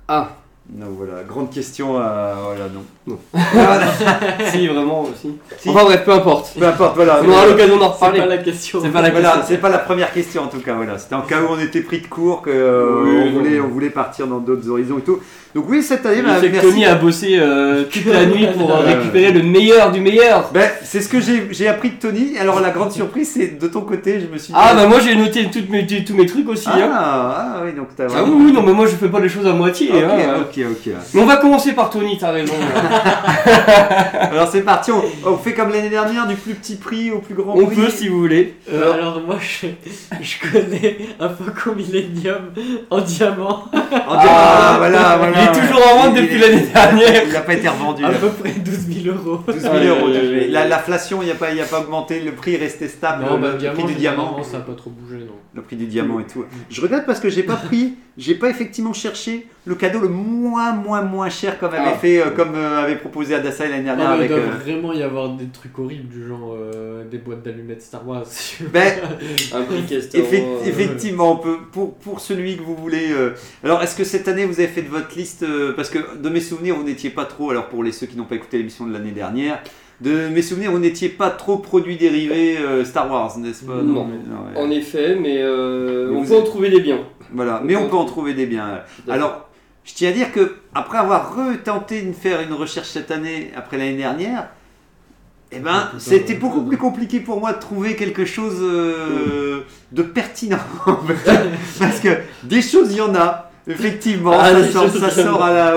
Ah, Non, voilà, grande question, euh, voilà, non. Non. Voilà. si, vraiment aussi. Si. Enfin bref, peu importe. Peu importe, voilà. On aura l'occasion d'en C'est reparler. pas la question. C'est pas la Voilà, question. c'est pas la première question en tout cas, voilà. C'était en cas où on était pris de court, que euh, Oui, on, non. voulait, on voulait partir dans d'autres horizons et tout. Donc oui, cette année, bah, merci. Tony a bossé euh, toute la nuit pour euh, récupérer le meilleur du meilleur. Ben, c'est ce que j'ai j'ai appris de Tony. Alors la grande surprise, c'est de ton côté, je me suis dit... Ah bah moi j'ai noté toutes mes- tous mes trucs aussi. ah, hein. ah, oui, donc t'as Ah oui, oui, non mais moi je fais pas les choses à moitié. Ok, hein. ok, ok. Mais on va commencer par Tony, t'as raison. Alors c'est parti, on, on fait comme l'année dernière, du plus petit prix au plus grand on prix. peut si vous voulez. Euh, alors moi je, je connais un Faucon Millennium en diamant En disant, ah, voilà, voilà. Il est toujours en vente Il- depuis l'année dernière. Il n'a pas été revendu. à peu près 12 000 euros. 12 000 Aïe, euros. L'inflation, il n'y a, pas- il y a pas augmenté, le prix est resté stable. Non, bah le diamant, prix du diamant. ça a pas trop bougé non. Le prix du diamant et tout. Je regrette parce que j'ai pas pris, j'ai pas effectivement cherché le cadeau le moins, moins, moins cher comme avait Ah. fait, euh, comme euh, avait proposé Adassa l'année Non, dernière mais avec. il doit euh, vraiment y avoir des trucs horribles du genre euh, des boîtes d'allumettes Star Wars. Ben, Un briquet Effect- euh, effectivement, on peut, pour, pour celui que vous voulez. euh, Alors, est-ce que cette année vous avez fait de votre liste Parce que de mes souvenirs, vous n'étiez pas trop. Alors, pour les ceux qui n'ont pas écouté l'émission de l'année dernière, de mes souvenirs, vous n'étiez pas trop produits dérivés euh, Star Wars, n'est-ce pas? Non. ouais. En effet, mais euh, Mais on peut en trouver des biens. Voilà, mais on peut en trouver des biens. Alors, je tiens à dire que après avoir retenté de faire une recherche cette année, après l'année dernière, eh ben, c'était beaucoup plus compliqué pour moi de trouver quelque chose euh, de pertinent. Parce que des choses, il y en a, effectivement, Ah, ça sort, ça à la,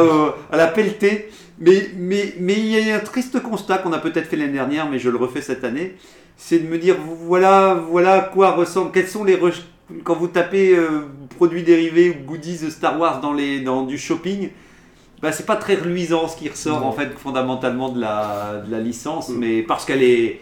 à la pelletée. Mais mais mais il y a un triste constat qu'on a peut-être fait l'année dernière, mais je le refais cette année, c'est de me dire voilà voilà à quoi ressemble, quels sont les re- quand vous tapez euh, produits dérivés ou goodies de Star Wars dans les dans du shopping, bah c'est pas très reluisant ce qui ressort Non. en fait fondamentalement de la de la licence, Mm. mais parce qu'elle est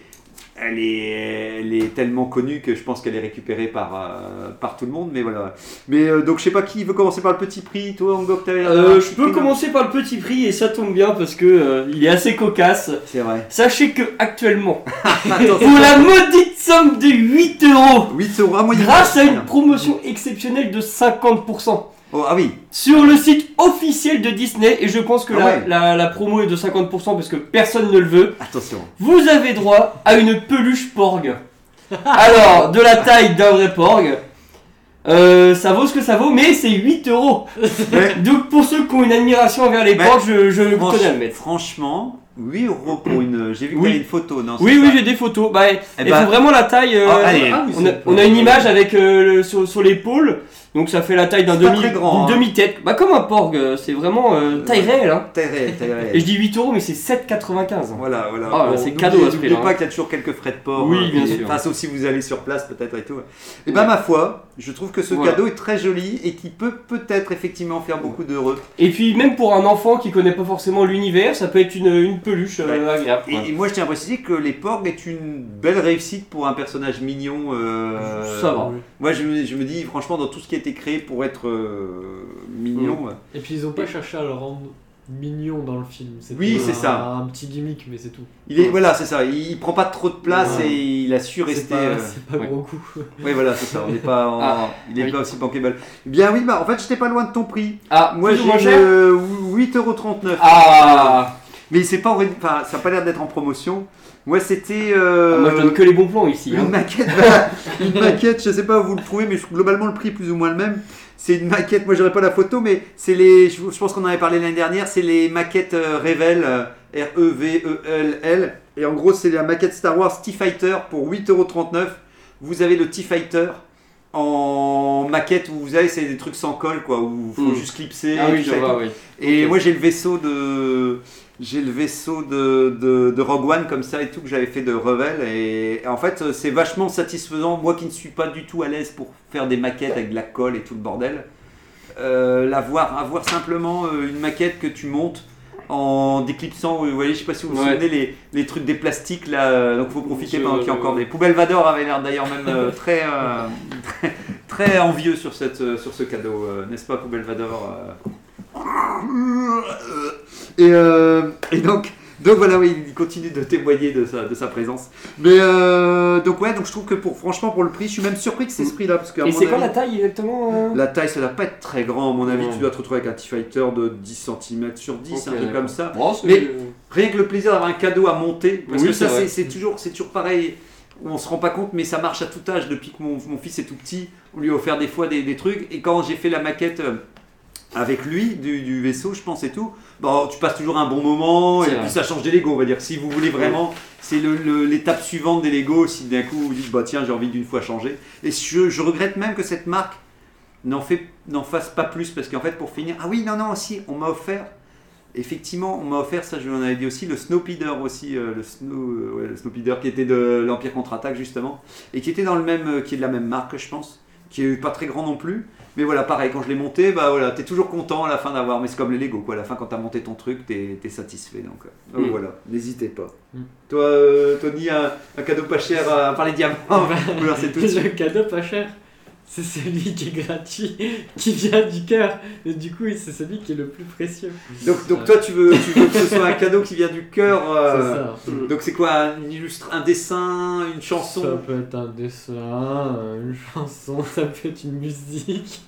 elle est, elle est tellement connue que je pense qu'elle est récupérée par, euh, par tout le monde. Mais voilà. Mais euh, donc je sais pas qui veut commencer par le petit prix. Toi, Angok, t'avais Euh, je peux commencer par le petit prix et ça tombe bien parce que il est assez cocasse. C'est vrai. Sachez que actuellement, Attends, pour la maudite somme de 8 euros, 8 euros. Grâce à une promotion exceptionnelle de 50%, Oh, ah oui. sur le site officiel de Disney, et je pense que Ah la, ouais. la- la promo est de 50% parce que personne ne le veut, Attention. vous avez droit à une peluche porg. Alors, de la taille d'un vrai porg. Euh, ça vaut ce que ça vaut, mais c'est 8 euros. Ouais. Donc pour ceux qui ont une admiration envers les Ouais. porgs, je, je Franch- à le mettre. Franchement, 8 euros pour une. J'ai vu que Oui. une photo, non Oui, oui, j'ai des photos. Bah, il ben- faut vraiment la taille. euh, Ah, allez. Ah on, a, c'est on a une image avec euh, le- sur, sur l'épaule, donc ça fait la taille d'un demi, grand, d'une hein. demi-tête. Bah comme un porg, euh, c'est vraiment euh, taille Ouais. réelle. Hein. Et je dis 8 euros, mais c'est 7,95. Voilà, voilà. Ah, Bon, c'est cadeau à ce N'oubliez pas hein. qu'il y a toujours quelques frais de port. Oui, euh, bien sûr. Enfin, sauf si vous allez sur place, peut-être et tout. Et ben, ma foi, je trouve que ce Voilà. cadeau est très joli et qui peut peut-être effectivement faire beaucoup d'heureux. Et puis même pour un enfant qui connaît pas forcément l'univers, ça peut être une, une peluche euh, agréable. Et, et moi, je tiens à préciser que les porgs est une belle réussite pour un personnage mignon. euh, Ça va. Moi, je me, je me dis, franchement, dans tout ce qui a été créé pour être euh, mignon. Et puis ils ont pas cherché à le rendre mignon dans le film. Oui, c'est un- ça. Un petit gimmick, mais c'est tout. Il est, voilà, c'est ça. Il, il prend pas trop de place Ouais. et il a su C'est rester. pas, euh, c'est pas ouais. gros coup. Oui, voilà, c'est ça. On n'est pas, en- Ah, il est oui. pas aussi bankable. Bien oui, bah en fait, j'étais pas loin de ton prix. Ah, Moi, j'ai le 8,39€. Ah, Mais c'est pas, enfin, ça a pas l'air d'être en promotion. Moi, c'était. euh, Moi, je donne que les bons plans ici. Une hein. maquette, bah, une maquette, je sais pas où vous le trouvez, mais globalement le prix est plus ou moins le même. C'est une maquette, moi j'aurais pas la photo, mais c'est les, je, je pense qu'on en avait parlé l'année dernière, c'est les maquettes euh, Revel, euh, R-E-V-E-L-L. Et en gros, c'est la maquette Star Wars T-Fighter pour 8,39€. Vous avez le T-Fighter en maquette où vous avez, c'est des trucs sans colle, quoi, où il faut Mm. juste clipser. Ah et oui, vois, oui. Et moi j'ai le vaisseau de j'ai le vaisseau de, de, de Rogue One comme ça et tout que j'avais fait de Revel et, et en fait c'est vachement satisfaisant. Moi qui ne suis pas du tout à l'aise pour faire des maquettes avec de la colle et tout le bordel euh, avoir simplement euh, une maquette que tu montes en déclipsant vous voyez je sais pas si vous vous Ouais. souvenez les, les trucs des plastiques là euh, donc faut profiter Je- pendant qu'il y a encore des poubelles. Vador avait l'air d'ailleurs même euh, très, euh, très très envieux sur cette euh, sur ce cadeau euh, n'est-ce pas Poubelle Vador euh, et, euh, et donc, donc voilà, oui, il continue de témoigner de sa, de sa présence. Mais euh, donc ouais, donc je trouve que pour franchement pour le prix, je suis même surpris que c'est ce prix-là parce que Et c'est quoi la taille exactement euh? la taille, ça doit pas être très grand à mon avis. Tu dois te retrouver avec un T-Fighter de 10 cm sur 10, Ok, un truc comme ça. Bon, Mais- Rien que le plaisir d'avoir un cadeau à monter, parce Oui, que ça c'est toujours, c'est toujours pareil. On se rend pas compte, mais ça marche à tout âge. Depuis que mon, mon fils est tout petit, on lui a offert des fois des, des trucs. Et quand j'ai fait la maquette avec lui du, du vaisseau, je pense et tout, bon, tu passes toujours un bon moment. Et vrai. puis ça change des Lego, on va dire. Si vous voulez vraiment, c'est l'étape suivante des Lego. Si d'un coup vous dites, bah tiens, j'ai envie d'une fois changer. Et je, je regrette même que cette marque n'en fasse pas plus parce qu'en fait pour finir ah oui non non aussi on m'a offert effectivement on m'a offert ça je vous en avais dit aussi le Snowpeeder aussi euh, le Snow euh, ouais, le Snowpeeder qui était de l'Empire contre-attaque justement et qui était dans le même euh, qui est de la même marque je pense qui est pas très grand non plus mais voilà pareil quand je l'ai monté bah voilà t'es toujours content à la fin d'avoir mais c'est comme les Lego quoi. À la fin quand t'as monté ton truc t'es es satisfait donc, euh, donc Mm. voilà n'hésitez pas. Mm. toi euh, Tony un, un cadeau pas cher à, à part les diamants tout le cadeau pas cher, c'est celui qui est gratuit, qui vient du cœur. Et du coup, c'est celui qui est le plus précieux. Donc, donc toi, tu veux, tu veux que ce soit un cadeau qui vient du cœur. euh, C'est ça. Donc c'est quoi un, illustre, un dessin, une Ça chanson peut être un dessin, une chanson, ça peut être une musique.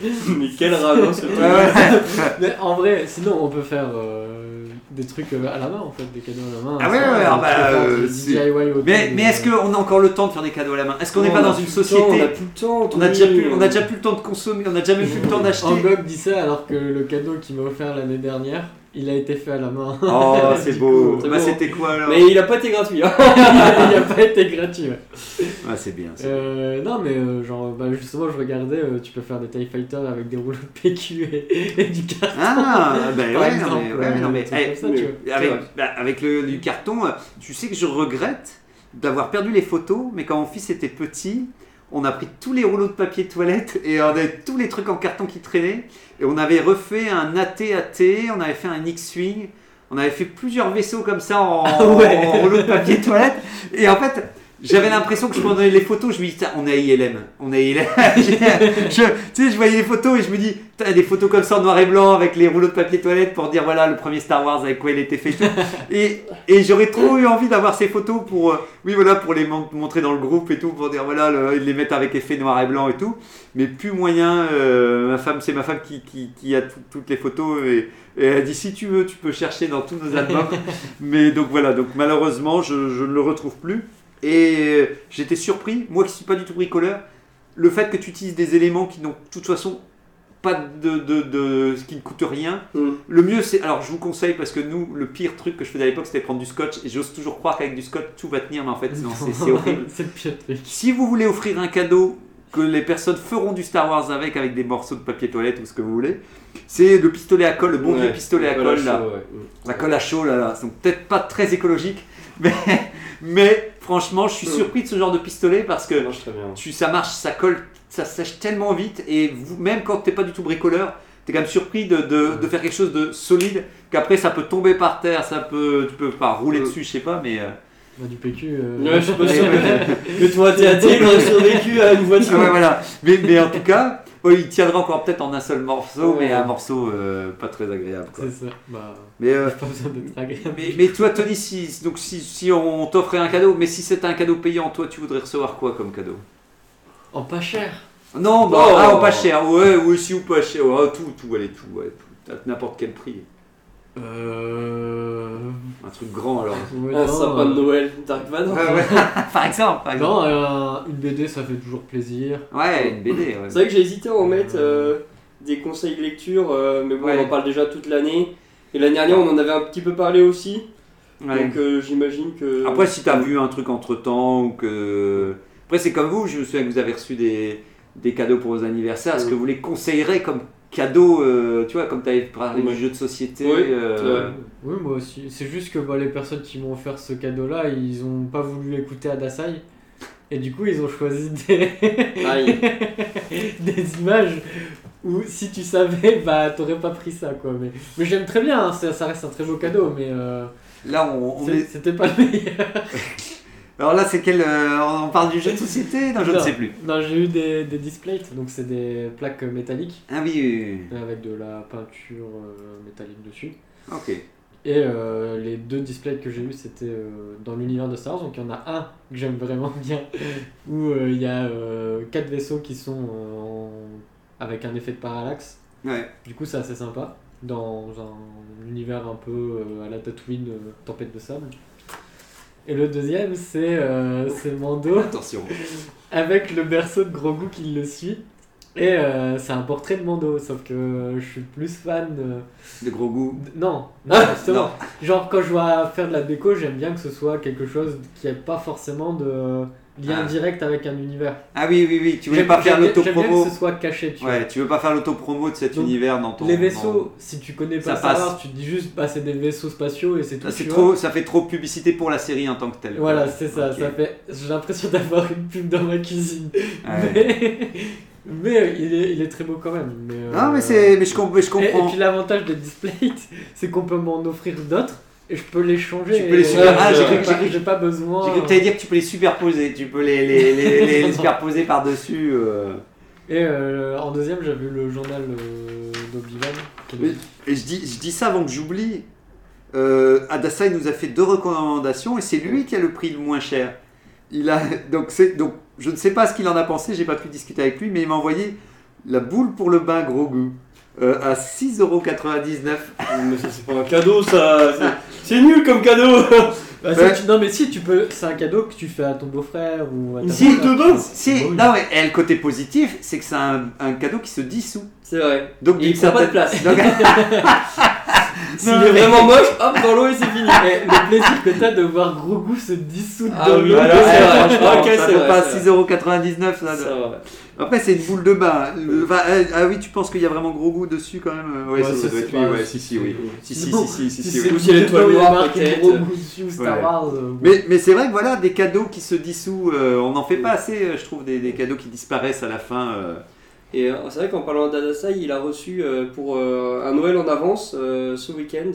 Mais quel ragot ce truc. Mais en vrai, sinon on peut faire euh, des trucs euh, à la main en fait, des cadeaux à la main. Ah ouais, ouais, on ah bah, euh, Mais, mais est-ce qu'on a encore le temps de faire des cadeaux à la main? Est-ce qu'on n'est pas dans une temps, société? On a plus le temps. On a déjà plus, on a déjà plus le temps de consommer, on a déjà même plus le temps d'acheter. Angok dit ça alors que le cadeau qu'il m'a offert l'année dernière, il a été fait à la main. Oh, c'est beau. coup, Bah, c'était quoi alors Mais il a pas été gratuit. Hein. il a pas été gratuit. ouais. Ah, c'est bien. Euh, non mais euh, genre bah, justement je regardais, euh, tu peux faire des TIE Fighters avec des rouleaux de PQ et, et du carton. Ah, bah ouais, exemple, non mais, ouais, non, ça, avec, bah, le du carton, tu sais que je regrette d'avoir perdu les photos, mais quand mon fils était petit, on a pris tous les rouleaux de papier toilette et on avait tous les trucs en carton qui traînaient et on avait refait un AT-AT, on avait fait un X-Wing, on avait fait plusieurs vaisseaux comme ça en, Ah ouais. en rouleau de papier toilette et en fait j'avais l'impression que je prenais les photos, je me dis, on est à ILM, on est à ILM. je, tu sais, je voyais les photos et je me dis, t'as des photos comme ça en noir et blanc avec les rouleaux de papier toilette pour dire voilà le premier Star Wars avec quoi il était fait et. Et, j'aurais trop eu envie d'avoir ces photos pour, euh, oui voilà, pour les mon- montrer dans le groupe et tout, pour dire voilà, le- les mettent avec effet noir et blanc et tout. Mais plus moyen, euh, ma femme, c'est ma femme qui, qui, qui a tout- toutes les photos et, et elle dit si tu veux, tu peux chercher dans tous nos albums. Mais donc voilà, donc malheureusement, je, je ne le retrouve plus. Et euh, j'étais surpris, moi qui suis pas du tout bricoleur, le fait que tu utilises des éléments qui n'ont de toute façon pas de, de, de- qui ne coûtent rien. Mm. Le mieux c'est, alors je vous conseille parce que nous, le pire truc que je faisais à l'époque c'était prendre du scotch et j'ose toujours croire qu'avec du scotch tout va tenir, mais en fait non, c'est horrible. c'est le pire truc. Si vous voulez offrir un cadeau que les personnes feront du Star Wars avec, avec des morceaux de papier toilette ou ce que vous voulez, c'est le pistolet à colle, le bon vieux pistolet à colle là. chaud, ouais. La colle à chaud là, là. donc peut-être pas très écologique, mais, mais franchement je suis Mm. surpris de ce genre de pistolet parce que Ça marche très bien. tu, ça marche, ça colle, ça sèche tellement vite et vous, même quand t'es pas du tout bricoleur, t'es quand même surpris de, de, de faire quelque chose de solide qu'après ça peut tomber par terre, ça peut, tu peux pas rouler Mm. dessus, je sais pas, mais euh, Bah, du PQ. euh, Ouais, je suis pas sûr que, que toi t'es survécu à une voiture. Ah ouais, voilà. Mais, mais en tout cas, Oh, il tiendra encore peut-être en un seul morceau, Ouais. mais un morceau euh, pas très agréable. C'est ça. Bah, Mais, euh, pas besoin d'être agréable. mais, mais toi, Tony, si, donc si, si on t'offrait un cadeau, mais si c'était un cadeau payant, toi, tu voudrais recevoir quoi comme cadeau? En pas cher. Non, bah, Oh. ah, pas cher, ouais, ou aussi ou pas cher, ouais, tout, tout, allez, tout, ouais, tout, à n'importe quel prix. Euh. Un truc grand alors. ouais, Un non, sapin de euh, Noël, Dark Vador. Ouais, ouais. par exemple, par exemple. Non, euh, une BD ça fait toujours plaisir. Ouais, une BD, ouais. C'est vrai que j'ai hésité à en mettre euh, des conseils de lecture, euh, mais bon, Ouais. on en parle déjà toute l'année. Et l'année dernière, on en avait un petit peu parlé aussi. Ouais. Donc euh, j'imagine que. Après, si t'as vu un truc entre temps ou que. Après, c'est comme vous, je me souviens que vous avez reçu des, des cadeaux pour vos anniversaires. Est-ce que vous les conseillerez comme cadeau, euh, tu vois, comme t'avais parlé Ouais. du jeu de société Oui, euh. Oui, moi aussi. C'est juste que bah, les personnes qui m'ont offert ce cadeau-là, ils ont pas voulu écouter Adasai. Et du coup, ils ont choisi des, des images où si tu savais, bah t'aurais pas pris ça quoi. Mais, mais j'aime très bien, hein, ça, ça reste un très beau cadeau, mais euh, Là, on, on c'est- est. c'était pas le meilleur. Alors là, c'est quel. euh, on parle du jeu de société? Non, je ne sais plus. Non, j'ai eu des, des displays, donc c'est des plaques métalliques Ah oui, oui, oui. avec de la peinture euh, métallique dessus. Ok. Et euh, les deux displays que j'ai eu c'était euh, dans l'univers de Star Wars. Donc il y en a un que j'aime vraiment bien où euh, il y a euh, quatre vaisseaux qui sont euh, en- avec un effet de parallaxe. Ouais. Du coup, c'est assez sympa dans un univers un peu euh, à la Tatooine, euh, tempête de sable. Et le deuxième, c'est euh, c'est Mando Attention. avec le berceau de Grogu qui le suit. Et euh, c'est un portrait de Mando, sauf que je suis plus fan. euh, De gros goût. non, non, Ah, justement. non. Genre, quand je dois faire de la déco, j'aime bien que ce soit quelque chose qui n'ait pas forcément de lien Ah. direct avec un univers. Ah oui, oui, oui. Tu voulais pas faire l'autopromo. que ce soit caché, tu vois. Ouais, tu veux pas faire l'autopromo de cet Donc, univers dans ton. Les dans- vaisseaux, si tu connais Ça pas Star passe. Wars, tu te dis juste, bah, c'est des vaisseaux spatiaux et c'est tout. Ça, trop, vois. ça fait trop publicité pour la série en tant que telle. Voilà, c'est ça. Ça fait... J'ai l'impression d'avoir une pub dans ma cuisine. Ouais. Mais, mais il, est, il est très beau quand même. Mais, Non, euh, mais, mais je, com- je Et, et comprends. puis l'avantage des displays, c'est qu'on peut m'en offrir d'autres je peux les changer. Tu peux les super- Ah, j'ai j'ai cru- pas- j'ai cru- j'ai pas besoin. J'ai cru que t'allais dire que tu peux les superposer, tu peux les, les, les, les- les superposer par-dessus. euh. Et euh, en deuxième, j'avais eu le journal euh, d'Obi-Wan. Et je dis, je dis ça avant que j'oublie. Euh, Adasai nous a fait deux recommandations et c'est lui qui a le prix le moins cher. Il a, donc, c'est, donc, je ne sais pas ce qu'il en a pensé, j'ai pas pu discuter avec lui, mais il m'a envoyé la boule pour le bain gros goût euh, à 6,99€. Mais ça, c'est pas un cadeau, ça. C'est- C'est nul comme cadeau. Bah, si, Ouais. tu- non, mais si, tu peux. C'est un cadeau que tu fais à ton beau-frère ou à ta Si, belle-sœur. dedans. Si, Bah oui. non, mais et le côté positif, c'est que c'est un, un cadeau qui se dissout. C'est vrai. Donc, Et il d'une prend pas de certaine- place. Donc, S'il est vraiment moche, hop, dans l'eau et c'est fini. Et le plaisir que t'as de voir gros goût se dissoudre Ah dans l'eau. voilà, Ouais, c'est franchement, Ok, ça c'est pas c'est 6,99€. ça. Ça va. Après, c'est une boule de bain. Le- enfin, euh, ah oui, tu penses qu'il y a vraiment gros goût dessus quand même Ouais, Ouais, ça, ça ça, doit être lui. Ouais, si, si, oui. Si, si, si, si, si, Si. Ou si l'étoile il y a noire, marqué peut-être. gros goût dessus ou Star Ouais. Wars. euh, Mais, mais c'est vrai que voilà, des cadeaux qui se dissouent, euh, on n'en fait pas assez, euh, je trouve, des, des cadeaux qui disparaissent à la fin. Et euh, c'est vrai qu'en parlant d'Adasai, il a reçu euh, pour euh, un Noël en avance ce week-end,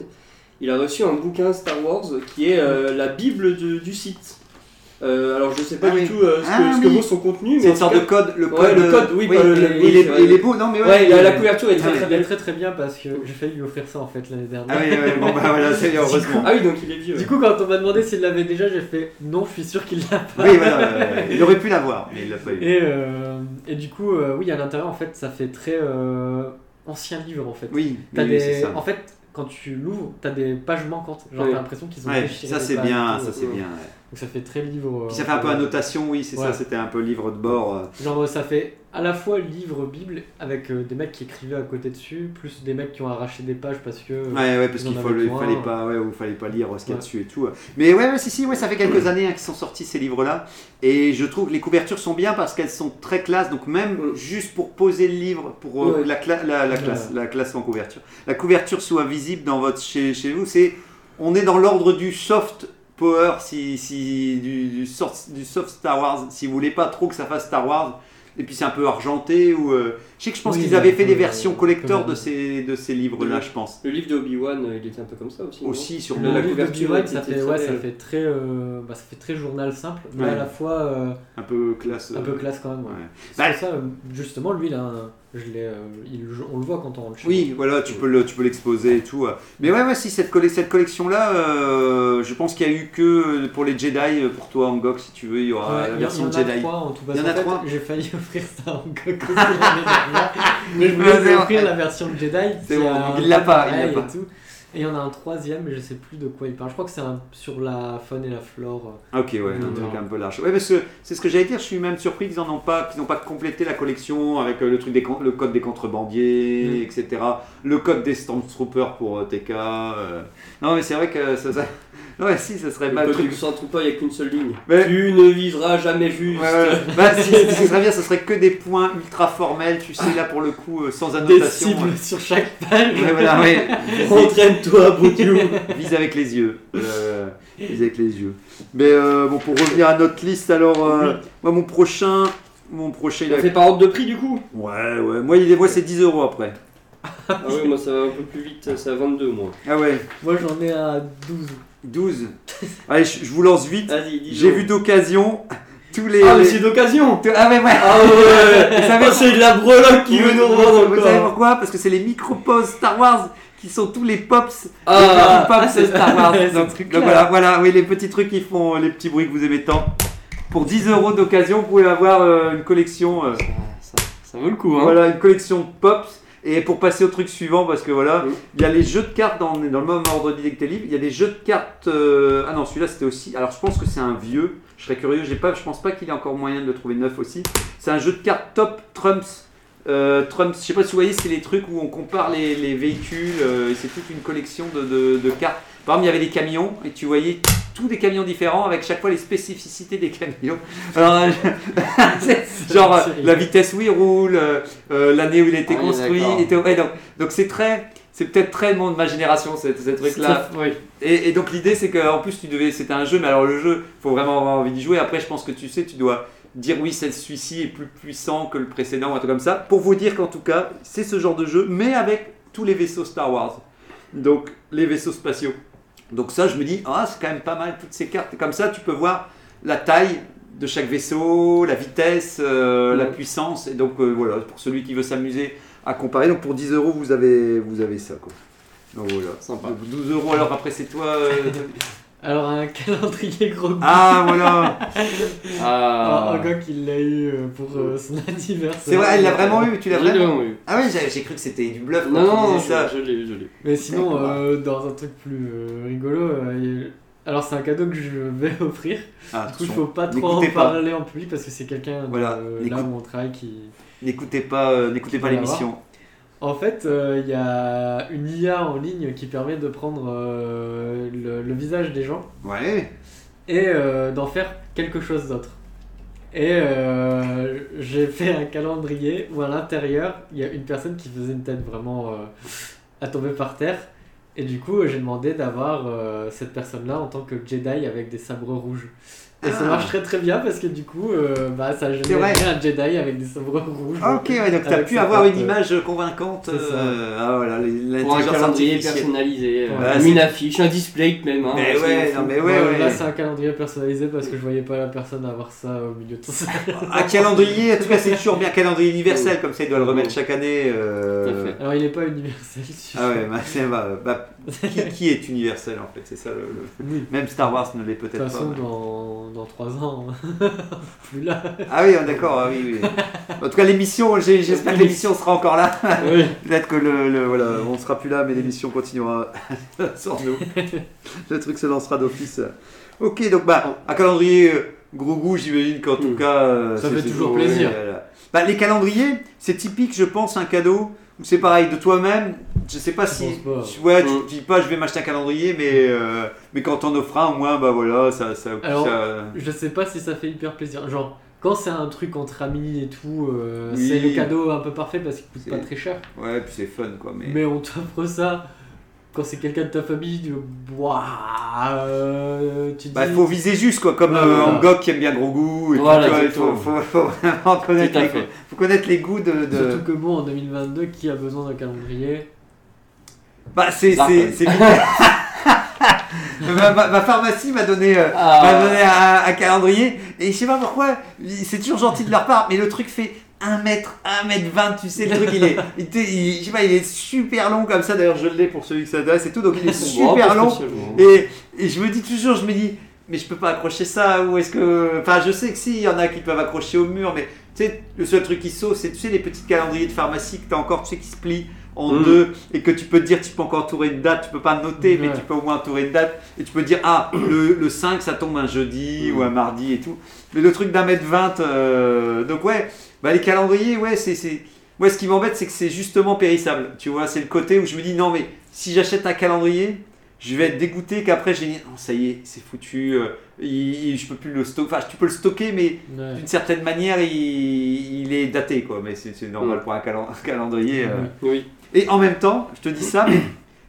il a reçu un bouquin Star Wars qui est la Bible du site. Euh, alors je sais pas Ah du oui. tout euh, ce, que, Ah ce que oui. vaut son contenu, mais C'est en une sorte cas- de code. Le Ouais, code, le euh, code, oui, le- le- il, est, il beau, non mais ouais. Ouais, la, couverture est très très très, belle. très très bien parce que j'ai failli lui offrir ça en fait l'année dernière. Ah oui, ouais, bon bah voilà, c'est heureusement. Ah oui, donc il est vieux. Du coup, quand on m'a demandé s'il l'avait déjà, j'ai fait non, je suis sûr qu'il l'a pas. Oui, voilà, il aurait pu l'avoir, mais il l'a pas eu. Et, euh, et du coup, euh, oui, à l'intérieur, en fait, ça fait très euh, ancien livre en fait. Oui, T'as oui, des... c'est ça. En fait, quand tu l'ouvres, t'as des pages manquantes. Genre, t'as l'impression qu'ils ont Ouais, ça c'est bien, ça c'est bien. ouais. Donc ça fait très livre. euh, Puis ça fait un peu annotation, oui, c'est ça, c'était un peu livre de bord. euh. Genre, ça fait à la fois livre bible avec euh, des mecs qui écrivaient à côté dessus, plus des mecs qui ont arraché des pages parce que. Ouais, ouais, parce qu'il besoin. fallait pas, ouais, ou fallait pas lire ce qu'il y a Ouais. dessus et tout. Mais ouais, ouais, si, si, ouais, ça fait quelques années hein, qu'ils sont sortis ces livres-là, et je trouve que les couvertures sont bien parce qu'elles sont très classe. Donc même juste pour poser le livre, pour euh, la, cla- la, classe, la classe en couverture, la couverture soit visible dans votre chez, chez vous, c'est, on est dans l'ordre du soft power, si, si du, du, soft, du soft Star Wars, si vous voulez pas trop que ça fasse Star Wars. Et puis c'est un peu argenté ou euh, je sais que je pense Oui, qu'ils avaient fait des versions euh, collector de ces de ces livres-là, je pense. Le livre de Obi-Wan, euh, il était un peu comme ça aussi. Aussi sur Le- la livre de couverture Obi-Wan, ça fait, ouais, ça fait très, euh, bah, ça fait très journal simple, mais Ouais. à la fois euh, un peu classe. un peu classe quand même. ouais. ouais. C'est Bah, ça, justement, lui, Je euh, il- on le voit quand on rentre chez Oui, voilà, tu peux le, tu peux l'exposer et tout. Mais ouais, ouais, si cette, colle- cette collection-là, euh, je pense qu'il y a eu que pour les Jedi, pour toi Angok, si tu veux, il y aura Ouais, la version il y en a Jedi. trois en tout. Il y en Parce a qu'en fait, trois J'ai failli offrir ça en Gok aussi. Mais je voulais lui offrir la version Jedi. C'est qui bon, a un il l'a pas, il l'a pas. Et, tout. et il y en a un troisième, mais je sais plus de quoi il parle. Je crois que c'est un sur la faune et la flore. Ah, Ok, ouais, un truc un peu large. Ouais, parce que c'est ce que j'allais dire, je suis même surpris qu'ils en ont pas, qu'ils n'ont pas complété la collection avec euh, le truc des le code des contrebandiers, Mm. etc. Le code des Stormtroopers pour euh, TK. euh. Non, mais c'est vrai que ça, ça... Ouais, si, ça serait Le mal. truc. du Stormtrooper, il n'y a qu'une seule ligne. Mais- Tu ne viseras jamais juste. Ouais, ouais. Bah, si, ce serait bien, ce serait que des points ultra formels, tu sais, là pour le coup, euh, sans Des annotation. cibles sur chaque page. Ouais, voilà, ouais. Entraîne-toi, Boudiou. Vise avec les yeux. Euh, vise avec les yeux. Mais euh, bon, pour revenir à notre liste, alors, euh, moi, mon prochain. Mon prochain, On fait par ordre de prix du coup? Ouais, ouais. Moi, il est, moi c'est 10 euros après. Ah oui, moi ça va un peu plus vite, c'est à 22 moi. Ah ouais, Moi j'en ai à 12. 12. Allez, je, je vous lance vite. J'ai vu d'occasion tous les. Ah, mais c'est d'occasion Ah, mais ouais. Ah ouais Vous savez- Ah, C'est de la breloque qui veut nous revendre Vous savez encore pourquoi? Parce que c'est les micro-poses Star Wars qui sont tous les pops. Ah, les petits ah, pops c'est- Star Wars. ce donc, truc-là. donc voilà, voilà, oui, les petits trucs qui font les petits bruits que vous aimez tant. Pour 10 euros d'occasion, vous pouvez avoir euh, une collection. euh, ça, ça vaut le coup hein Voilà, une collection de pops. Et pour passer au truc suivant, parce que voilà, Oui. il y a les jeux de cartes dans, dans le même ordre d'idée que livres. Il y a des jeux de cartes. euh, Ah non, celui-là c'était aussi. Alors je pense que c'est un vieux. Je serais curieux. J'ai pas. Je pense pas qu'il y ait encore moyen de le trouver neuf aussi. C'est un jeu de cartes Top Trumps. Euh, Trumps. Je sais pas si vous voyez, c'est les trucs où on compare les, les véhicules. euh, et c'est toute une collection de, de- de cartes. Par exemple, il y avait des camions et tu voyais tous des camions différents avec chaque fois les spécificités des camions. Alors, euh, genre euh, la vitesse où il roule, euh, l'année où il a été Ah construit. Et. Ouais, donc donc c'est très, c'est peut-être très de ma génération ces, ces trucs-là. Oui. Et, et donc l'idée c'est qu'en plus tu devais, c'était un jeu, mais alors le jeu, faut vraiment avoir envie d'y jouer. Après, je pense que tu sais, tu dois dire oui, c'est celui-ci est plus puissant que le précédent, un truc comme ça. Pour vous dire qu'en tout cas, c'est ce genre de jeu, mais avec tous les vaisseaux Star Wars. Donc les vaisseaux spatiaux. Donc ça, je me dis, ah, c'est quand même pas mal toutes ces cartes. Comme ça, tu peux voir la taille de chaque vaisseau, la vitesse, euh, la puissance. Et donc euh, voilà, pour celui qui veut s'amuser à comparer. Donc pour 10 euros, vous avez, vous avez ça. Quoi. Donc voilà. Sympa. 12 euros, alors après c'est toi. euh, Alors un calendrier gros ah voilà Ah, Un gars qui l'a eu euh, pour euh, son anniversaire. C'est vrai, elle l'a vraiment eu, tu l'as vraiment vraiment eu. Ah ouais, j'ai cru que c'était du bluff quand Non, non, disais ça. je, l'ai eu, je l'ai eu. Mais sinon, euh, dans un truc plus euh, rigolo, euh, alors c'est un cadeau que je vais offrir. Ah, Du coup, il faut pas trop en N'écoutez pas. parler en public parce que c'est quelqu'un de- Voilà, là où on travaille qui. N'écoutez pas, euh, n'écoutez pas l'émission. En fait, euh, il y a une IA en ligne qui permet de prendre euh, le, le visage des gens Ouais. et euh, d'en faire quelque chose d'autre. Et j'ai fait un calendrier où à l'intérieur, il y a une personne qui faisait une tête vraiment à tomber par terre. Et du coup, j'ai demandé d'avoir cette personne-là en tant que Jedi avec des sabres rouges. Et ça Ah. marche très très bien parce que du coup, euh, bah, ça générait un Jedi avec des sabres rouges. Ah, ok, ouais, donc tu as Avec pu avoir une image convaincante. euh, ah voilà, les- Pour un calendrier personnalisé, euh, Ouais, c'est- une affiche, un display même. Hein, Mais ouais, non mais ouais, ouais. Là, c'est un calendrier personnalisé parce que je voyais pas la personne avoir ça au milieu de tout ça. Un calendrier, en tout cas, c'est toujours bien un calendrier universel, comme ça, il doit le remettre chaque année. euh, Tout à fait. Alors, il est pas universel. Ah ouais, bah, c'est- bah, bah, qui, qui est universel en fait C'est ça le, le- Oui. Même Star Wars ne l'est De toute peut-être façon, pas. dans, dans 3 ans, plus là. Ah oui, d'accord, ah oui, oui. En tout cas, l'émission, j'espère que l'émission sera encore là. Oui. Peut-être que le, le- voilà, on sera plus là, mais l'émission continuera sans nous. le truc se lancera d'office. Ok, donc bah, un calendrier euh, gros goût, j'imagine qu'en tout Mm. cas. euh, Ça fait toujours plaisir. voilà. Bah, les calendriers, c'est typique, je pense, un cadeau où c'est pareil de toi-même. Je sais pas Je si. pas. Ouais, tu Mm. te dis pas je vais m'acheter un calendrier, mais, euh, mais quand on offre un, au moins, bah voilà, ça. ça, Alors, ça- Je sais pas si ça fait hyper plaisir. Genre, quand c'est un truc entre amis et tout, euh, Oui. c'est le cadeau un peu parfait parce qu'il coûte pas très cher. Ouais, puis c'est fun quoi. Mais... Mais on t'offre ça quand c'est quelqu'un de ta famille, tu euh, tu Bah, faut viser juste quoi, comme Ouais, euh, voilà. Angok qui aime bien gros goût. Et Voilà, tout, il faut, faut, faut vraiment connaître les, faut connaître les goûts de. de- Surtout que bon, en 2022, qui a besoin d'un calendrier Bah, c'est. C'est- ma, ma- ma pharmacie m'a donné, euh, Ah. m'a donné un, un calendrier et je sais pas pourquoi, c'est toujours gentil de leur part, mais le truc fait 1 mètre, 1 mètre 20, tu sais, le truc, il est, il, je sais pas, il est super long comme ça. D'ailleurs, je l'ai pour celui qui s'adresse et tout, donc il est super long. Et, et je me dis toujours, je me dis, mais je peux pas accrocher ça, ou est-ce que. Enfin, je sais que si, il y en a qui peuvent accrocher au mur, mais tu sais, le seul truc qui saute, c'est, tu sais, les petits calendriers de pharmacie que tu as encore, tu sais, qui se plient en Mm. deux, et que tu peux te dire, tu peux encore entourer une date, tu peux pas noter, mais tu peux au moins entourer une date, et tu peux dire, ah, le, le 5, ça tombe un jeudi Mm. ou un mardi et tout. Mais le truc d'un mètre 20, euh, donc ouais, bah les calendriers, ouais, c'est. Moi, ce qui m'embête, c'est que c'est justement périssable. Tu vois, c'est le côté où je me dis, non, mais si j'achète un calendrier, je vais être dégoûté qu'après j'ai dit, non, ça y est, c'est foutu, euh, il- il- je peux plus le stocker. Enfin, tu peux le stocker, mais Ouais. d'une certaine manière, il, il est daté, quoi. Mais c'est, normal Mm. pour un, calen- un calendrier. euh. Oui. Et en même temps, je te dis ça, mais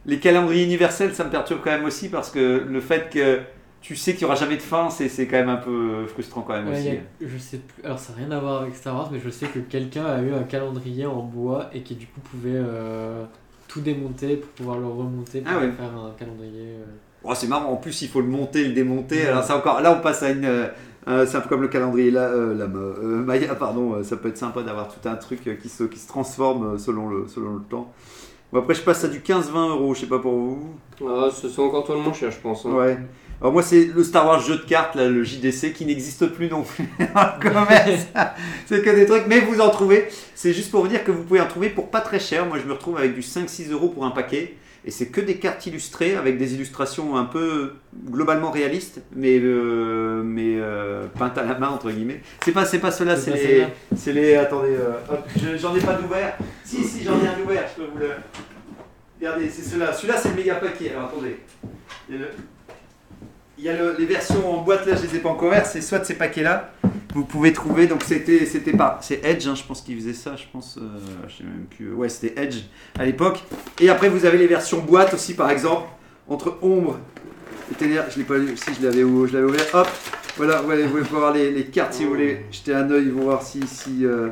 les calendriers universels, ça me perturbe quand même aussi parce que le fait que tu sais qu'il n'y aura jamais de fin, c'est, quand même un peu frustrant quand même Ouais, aussi. a- je sais plus. Alors ça n'a rien à voir avec Star Wars, mais je sais que quelqu'un a eu un calendrier en bois et qui du coup pouvait euh, tout démonter pour pouvoir le remonter pour Ah ouais. faire un calendrier. euh. Oh, c'est marrant, en plus il faut le monter, le démonter. Ouais. Alors encore, là on passe à une, euh, c'est un peu comme le calendrier là, euh, la, euh, Maya, pardon. ça peut être sympa d'avoir tout un truc qui se, qui se transforme selon le, selon le temps. Bon, après je passe à du 15-20 euros, je sais pas pour vous. Ah, ce sont encore toi le moins cher, je pense. hein. Ouais. Alors moi c'est le Star Wars jeu de cartes, là, le JDC, qui n'existe plus non plus c'est que des trucs, mais vous en trouvez. C'est juste pour vous dire que vous pouvez en trouver pour pas très cher. Moi je me retrouve avec du 5-6 euros pour un paquet. Et c'est que des cartes illustrées avec des illustrations un peu globalement réalistes, mais, euh, mais euh, peintes à la main entre guillemets. C'est pas, c'est pas ceux-là, C'est les, c'est les. Attendez, euh, j'en ai pas d'ouvert. Si, si, j'en ai un ouvert, je peux vous le. Regardez, c'est ceux-là. Celui-là, c'est le méga paquet. Alors attendez. Il y a, le- il y a le- les versions en boîte là, je les ai pas en commerce. C'est soit de ces paquets-là. Vous pouvez trouver. Donc c'était, c'était pas. C'est Edge, hein, je pense qu'ils faisaient ça. Je pense. euh, je sais même plus. Ouais, c'était Edge à l'époque. Et après, vous avez les versions boîte aussi, par exemple, entre ombre. et ténèbres. Je l'ai pas lu. Si je l'avais, je l'avais ouvert. Hop. Voilà. Vous, allez- vous pouvez voir les, les cartes si vous voulez. Jetez un œil, vous voir si, si, euh,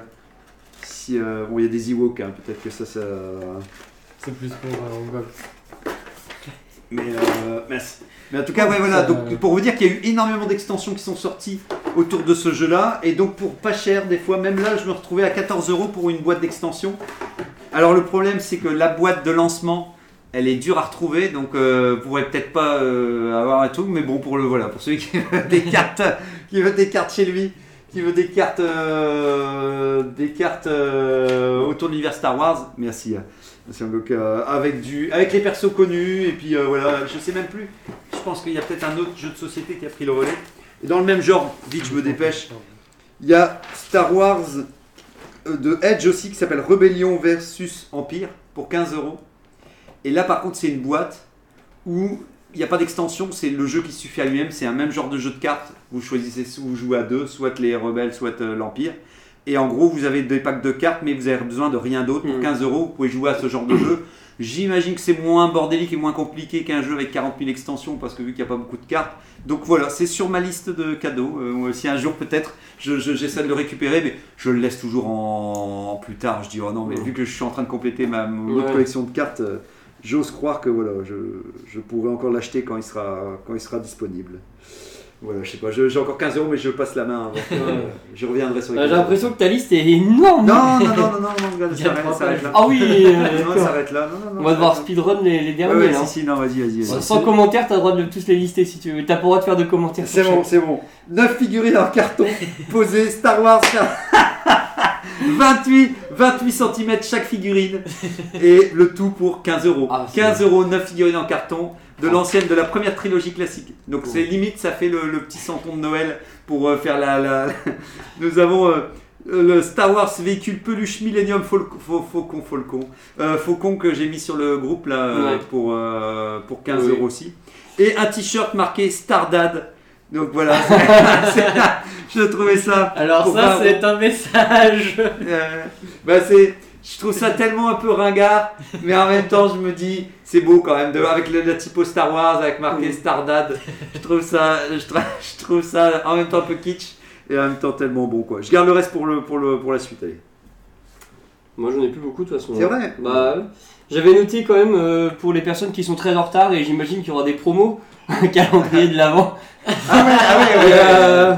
si. euh, bon, il y a des Ewoks. hein, Peut-être que ça, ça. C'est plus pour euh, Google. Mais, euh, merci. Mais en tout cas, ouais, voilà. Donc, pour vous dire qu'il y a eu énormément d'extensions qui sont sorties autour de ce jeu-là. Et donc, pour pas cher, des fois, même là, je me retrouvais à 14 euros pour une boîte d'extension. Alors, le problème, c'est que la boîte de lancement, elle est dure à retrouver. Donc, euh, vous pourrez peut-être pas euh, avoir un truc. Mais bon, pour le voilà, pour celui qui veut des cartes, qui veut des cartes chez lui, qui veut des cartes, euh, des cartes euh, autour de l'univers Star Wars, merci. hein. Merci, donc, avec, du, avec les persos connus, et puis euh, voilà, je sais même plus. Je pense qu'il y a peut-être un autre jeu de société qui a pris le relais. Et dans le même genre, vite, je me dépêche, il y a Star Wars euh, de Edge aussi qui s'appelle Rebellion versus Empire pour 15 euros. Et là, par contre, c'est une boîte où il n'y a pas d'extension, c'est le jeu qui suffit à lui-même, c'est un même genre de jeu de cartes. Vous choisissez vous jouez à deux, soit les rebelles, soit euh, l'Empire. Et en gros, vous avez des packs de cartes, mais vous avez besoin de rien d'autre. Pour Mm. 15 euros, vous pouvez jouer à ce genre de jeu. J'imagine que c'est moins bordélique et moins compliqué qu'un jeu avec 40 000 extensions, parce que vu qu'il n'y a pas beaucoup de cartes. Donc voilà, c'est sur ma liste de cadeaux. Euh, si un jour peut-être, je- je- j'essaie de le récupérer, mais je le laisse toujours en, en plus tard. Je dis, oh non, mais vu que je suis en train de compléter ma mon autre Ouais. collection de cartes, euh, j'ose croire que voilà, je, je pourrai encore l'acheter quand il sera, quand il sera disponible. Voilà, je sais pas, j'ai encore 15 euros, mais je passe la main avant. Euh, je reviendrai sur les Ah, J'ai l'impression que ta liste est énorme. Non, non, non, non, non, non, regarde, ça arrête- trois ça arrête là. Ah oui, euh, Non, ça d'accord. arrête là. Non, non, non, On va devoir speedrun les, derniers ouais, si, si, non, vas-y, vas-y. Sans commentaire, t'as le droit de tous les lister si tu veux. T'as pas le droit de faire de commentaires. C'est bon, c'est bon. 9 figurines en carton posées, Star Wars. 28, 28 cm chaque figurine. Et le tout pour 15 euros. Ah, c'est 15 euros, 9 figurines en carton de l'ancienne, de la première trilogie classique. Donc c'est limite, ça fait le, le petit santon de Noël pour euh, faire la. la- Nous avons. euh, le Star Wars véhicule peluche Millennium Faucon, Faucon, euh, Faucon que j'ai mis sur le groupe là Ouais. pour, pour 15 Oui. euros aussi. Et un t-shirt marqué Stardad. Donc voilà, je trouvais ça. Alors ça, c'est un message. bah c'est, je trouve ça tellement un peu ringard, mais en même temps je me dis c'est beau quand même, de, avec le, le typo Star Wars avec marqué. Stardad. Je trouve ça, je, trouve- je trouve ça en même temps un peu kitsch et en même temps tellement bon quoi. Je garde le reste pour le pour le pour la suite. Allez. Moi j'en ai plus beaucoup de toute façon. C'est vrai. Bah, j'avais noté quand même euh, pour les personnes qui sont très en retard et j'imagine qu'il y aura des promos, un calendrier de l'avant. Ah ouais, ah ouais, ouais, ouais. euh,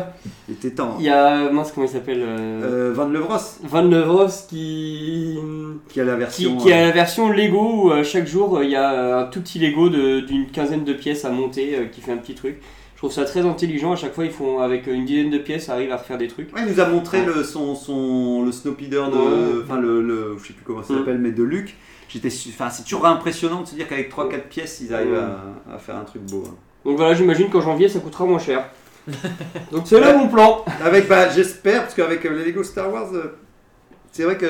Il était temps. Il y a, mince, comment il s'appelle euh, Euh, Van Levros, Van Levros qui, qui a la qui, version. qui a euh, la version Lego où chaque jour il y a un tout petit Lego de- d'une quinzaine de pièces à monter qui fait un petit truc. Je trouve ça très intelligent. À chaque fois, ils font avec une dizaine de pièces, arrivent à refaire des trucs. Ouais, il nous a montré le, son, son, le Snowpeeder de. Ouais. Enfin, le, le. Je sais plus comment ça Mm. s'appelle, mais de Luc. J'étais Enfin, c'est toujours impressionnant de se dire qu'avec 3-4 pièces, ils arrivent à, à faire un truc beau. hein. Donc voilà, j'imagine qu'en janvier, ça coûtera moins cher. Donc c'est là mon plan. Avec, bah, j'espère, parce qu'avec euh, les Lego Star Wars, euh, c'est vrai que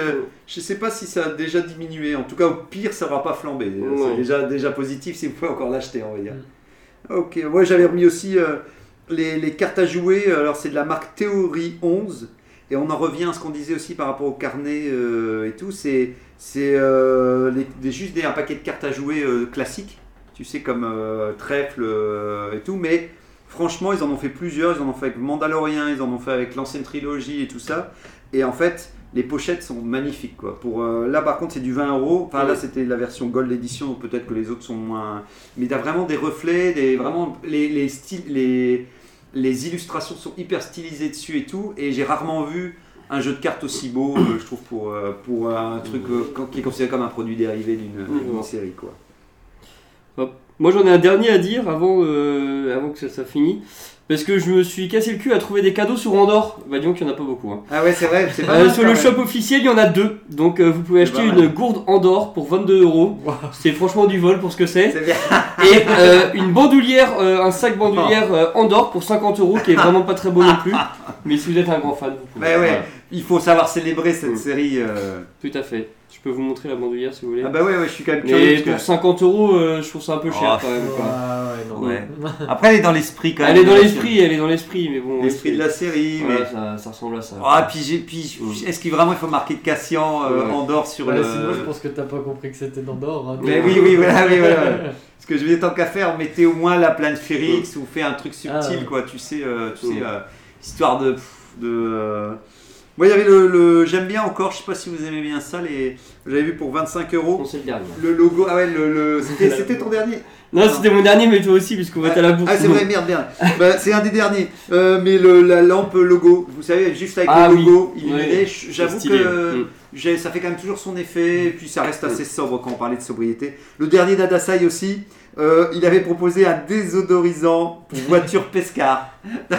je sais pas si ça a déjà diminué. En tout cas, au pire, ça va pas flamber. Euh, Ouais. C'est déjà, déjà positif si vous pouvez encore l'acheter, on va dire. Ok, moi j'avais remis aussi euh, les, les cartes à jouer. Alors, c'est de la marque Theory 11. Et on en revient à ce qu'on disait aussi par rapport au carnet euh, et tout. C'est c'est euh, les- juste des, un paquet de cartes à jouer euh, classiques. Tu sais, comme euh, trèfle et tout. Mais franchement, ils en ont fait plusieurs. Ils en ont fait avec Mandalorian, ils en ont fait avec l'ancienne trilogie et tout ça. Et en fait, les pochettes sont magnifiques. Quoi. Pour, euh, là, par contre, c'est du 20 euros. Enfin, là, c'était la version Gold Edition, peut-être que les autres sont moins. Mais il y a vraiment des reflets, des, vraiment les, les, styles, les, les illustrations sont hyper stylisées dessus et tout. Et j'ai rarement vu un jeu de cartes aussi beau, euh, je trouve, pour, euh, pour un truc euh, qui est considéré comme un produit dérivé d'une série. Quoi. Moi j'en ai un dernier à dire avant, euh, avant que ça, ça finisse. Parce que je me suis cassé le cul à trouver des cadeaux sur Andorre. Bah disons qu'il n'y en a pas beaucoup. hein. Ah ouais, c'est vrai, pas Euh, sur le shop officiel, il y en a deux. Donc euh, vous pouvez acheter une gourde Andorre pour 22 euros. C'est franchement du vol pour ce que c'est. Et une bandoulière, un sac bandoulière euh, Andorre pour 50 euros qui est vraiment pas très beau non plus. Mais si vous êtes un grand fan, vous pouvez. Ouais, ouais. Voilà. Il faut savoir célébrer cette Mm. série. euh. Tout à fait. Je peux vous montrer la bandoulière si vous voulez. Ah bah ouais, ouais, je suis quand même curieux. Mais parce que- pour 50 euros, euh, je trouve ça un peu cher Oh, quand même. quoi. Ouais, ouais, non. Ouais. Après, elle est dans l'esprit quand même. Elle est dans l'esprit, elle est dans l'esprit, mais bon. L'esprit de la série. voilà, mais... ça, ça ressemble à ça. Ah, puis, j'ai- puis Mm. est-ce qu'il vraiment il faut marquer de Cassian euh, Ouais. Andorre sur Ouais, le. Sinon, je pense que t'as pas compris que c'était d'Andorre. Hein, Mais oui, oui, voilà, oui, voilà. Parce que je vais tant qu'à faire, mettez au moins la plaine Férix ou fait un truc subtil, Ah ouais. quoi. Tu sais, euh, tu Mm. sais, euh, histoire de. pff, de euh, Moi, il y avait le. le- J'aime bien encore, je sais pas si vous aimez bien ça, les... j'avais vu pour 25 euros. C'est le dernier. Le logo, ah ouais, le, le- c'était c'était ton dernier Non, c'était mon dernier, mais toi aussi, puisqu'on va être à la bourse. Ah, c'est vrai, merde, merde. Bah, c'est un des derniers. Euh, mais le, la lampe logo, vous savez, juste avec Ah le oui. logo Ouais. illuminé, j'avoue que Mm. Ça fait quand même toujours son effet, et puis ça reste assez sobre quand on parlait de sobriété. Le dernier d'Adasai aussi, euh, il avait proposé un désodorisant pour voiture Pescar.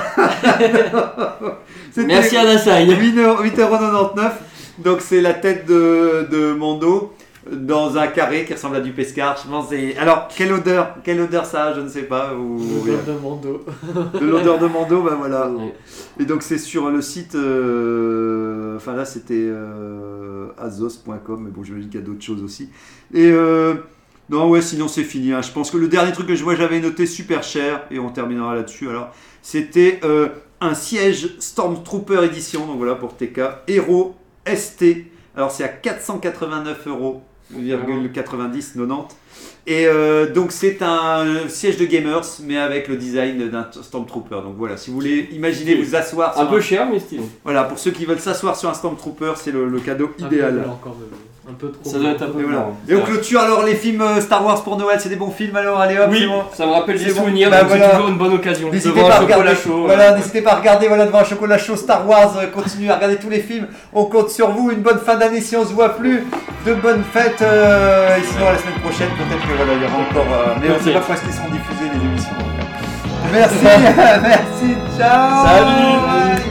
Merci à Nasai. 8,99€. Donc c'est la tête de, de Mando dans un carré qui ressemble à du Pescar. Je pense Alors, quelle odeur Quelle odeur ça a Je ne sais pas. Ou... Le de Mando. De l'odeur de Mando, ben voilà. Et donc c'est sur le site, euh, enfin là c'était euh, azos.com, mais bon j'imagine qu'il y a d'autres choses aussi. Et euh, non ouais sinon c'est fini. hein. Je pense que le dernier truc que je vois j'avais noté super cher, et on terminera là-dessus alors, c'était euh, un siège Stormtrooper édition, donc voilà pour TK, Hero ST. Alors c'est à 489 euros. 90 90. Et euh, donc c'est un siège de gamers, mais avec le design d'un Stormtrooper. Donc voilà, si vous voulez imaginer vous asseoir sur Un peu cher, mais stylé. Voilà, pour ceux qui veulent s'asseoir sur un Stormtrooper, c'est le, le cadeau idéal. encore de- un peu trop. Ça doit être un peu Et, voilà. Et on clôture alors les films euh, Star Wars pour Noël, c'est des bons films alors, allez hop, Oui, bon. ça me rappelle des bon. souvenirs, Bah donc c'est voilà. toujours une bonne occasion. N'hésitez pas, à regarder, chaud. voilà, n'hésitez pas à regarder voilà, devant un chocolat chaud Star Wars, euh, continuez à regarder tous les films, on compte sur vous, une bonne fin d'année si on se voit plus, de bonnes fêtes, euh, et sinon la semaine prochaine peut-être que voilà, il y aura encore, euh, mais on ne sait pas quand est-ce qu'ils seront diffusés les émissions. Merci, merci, ciao Salut.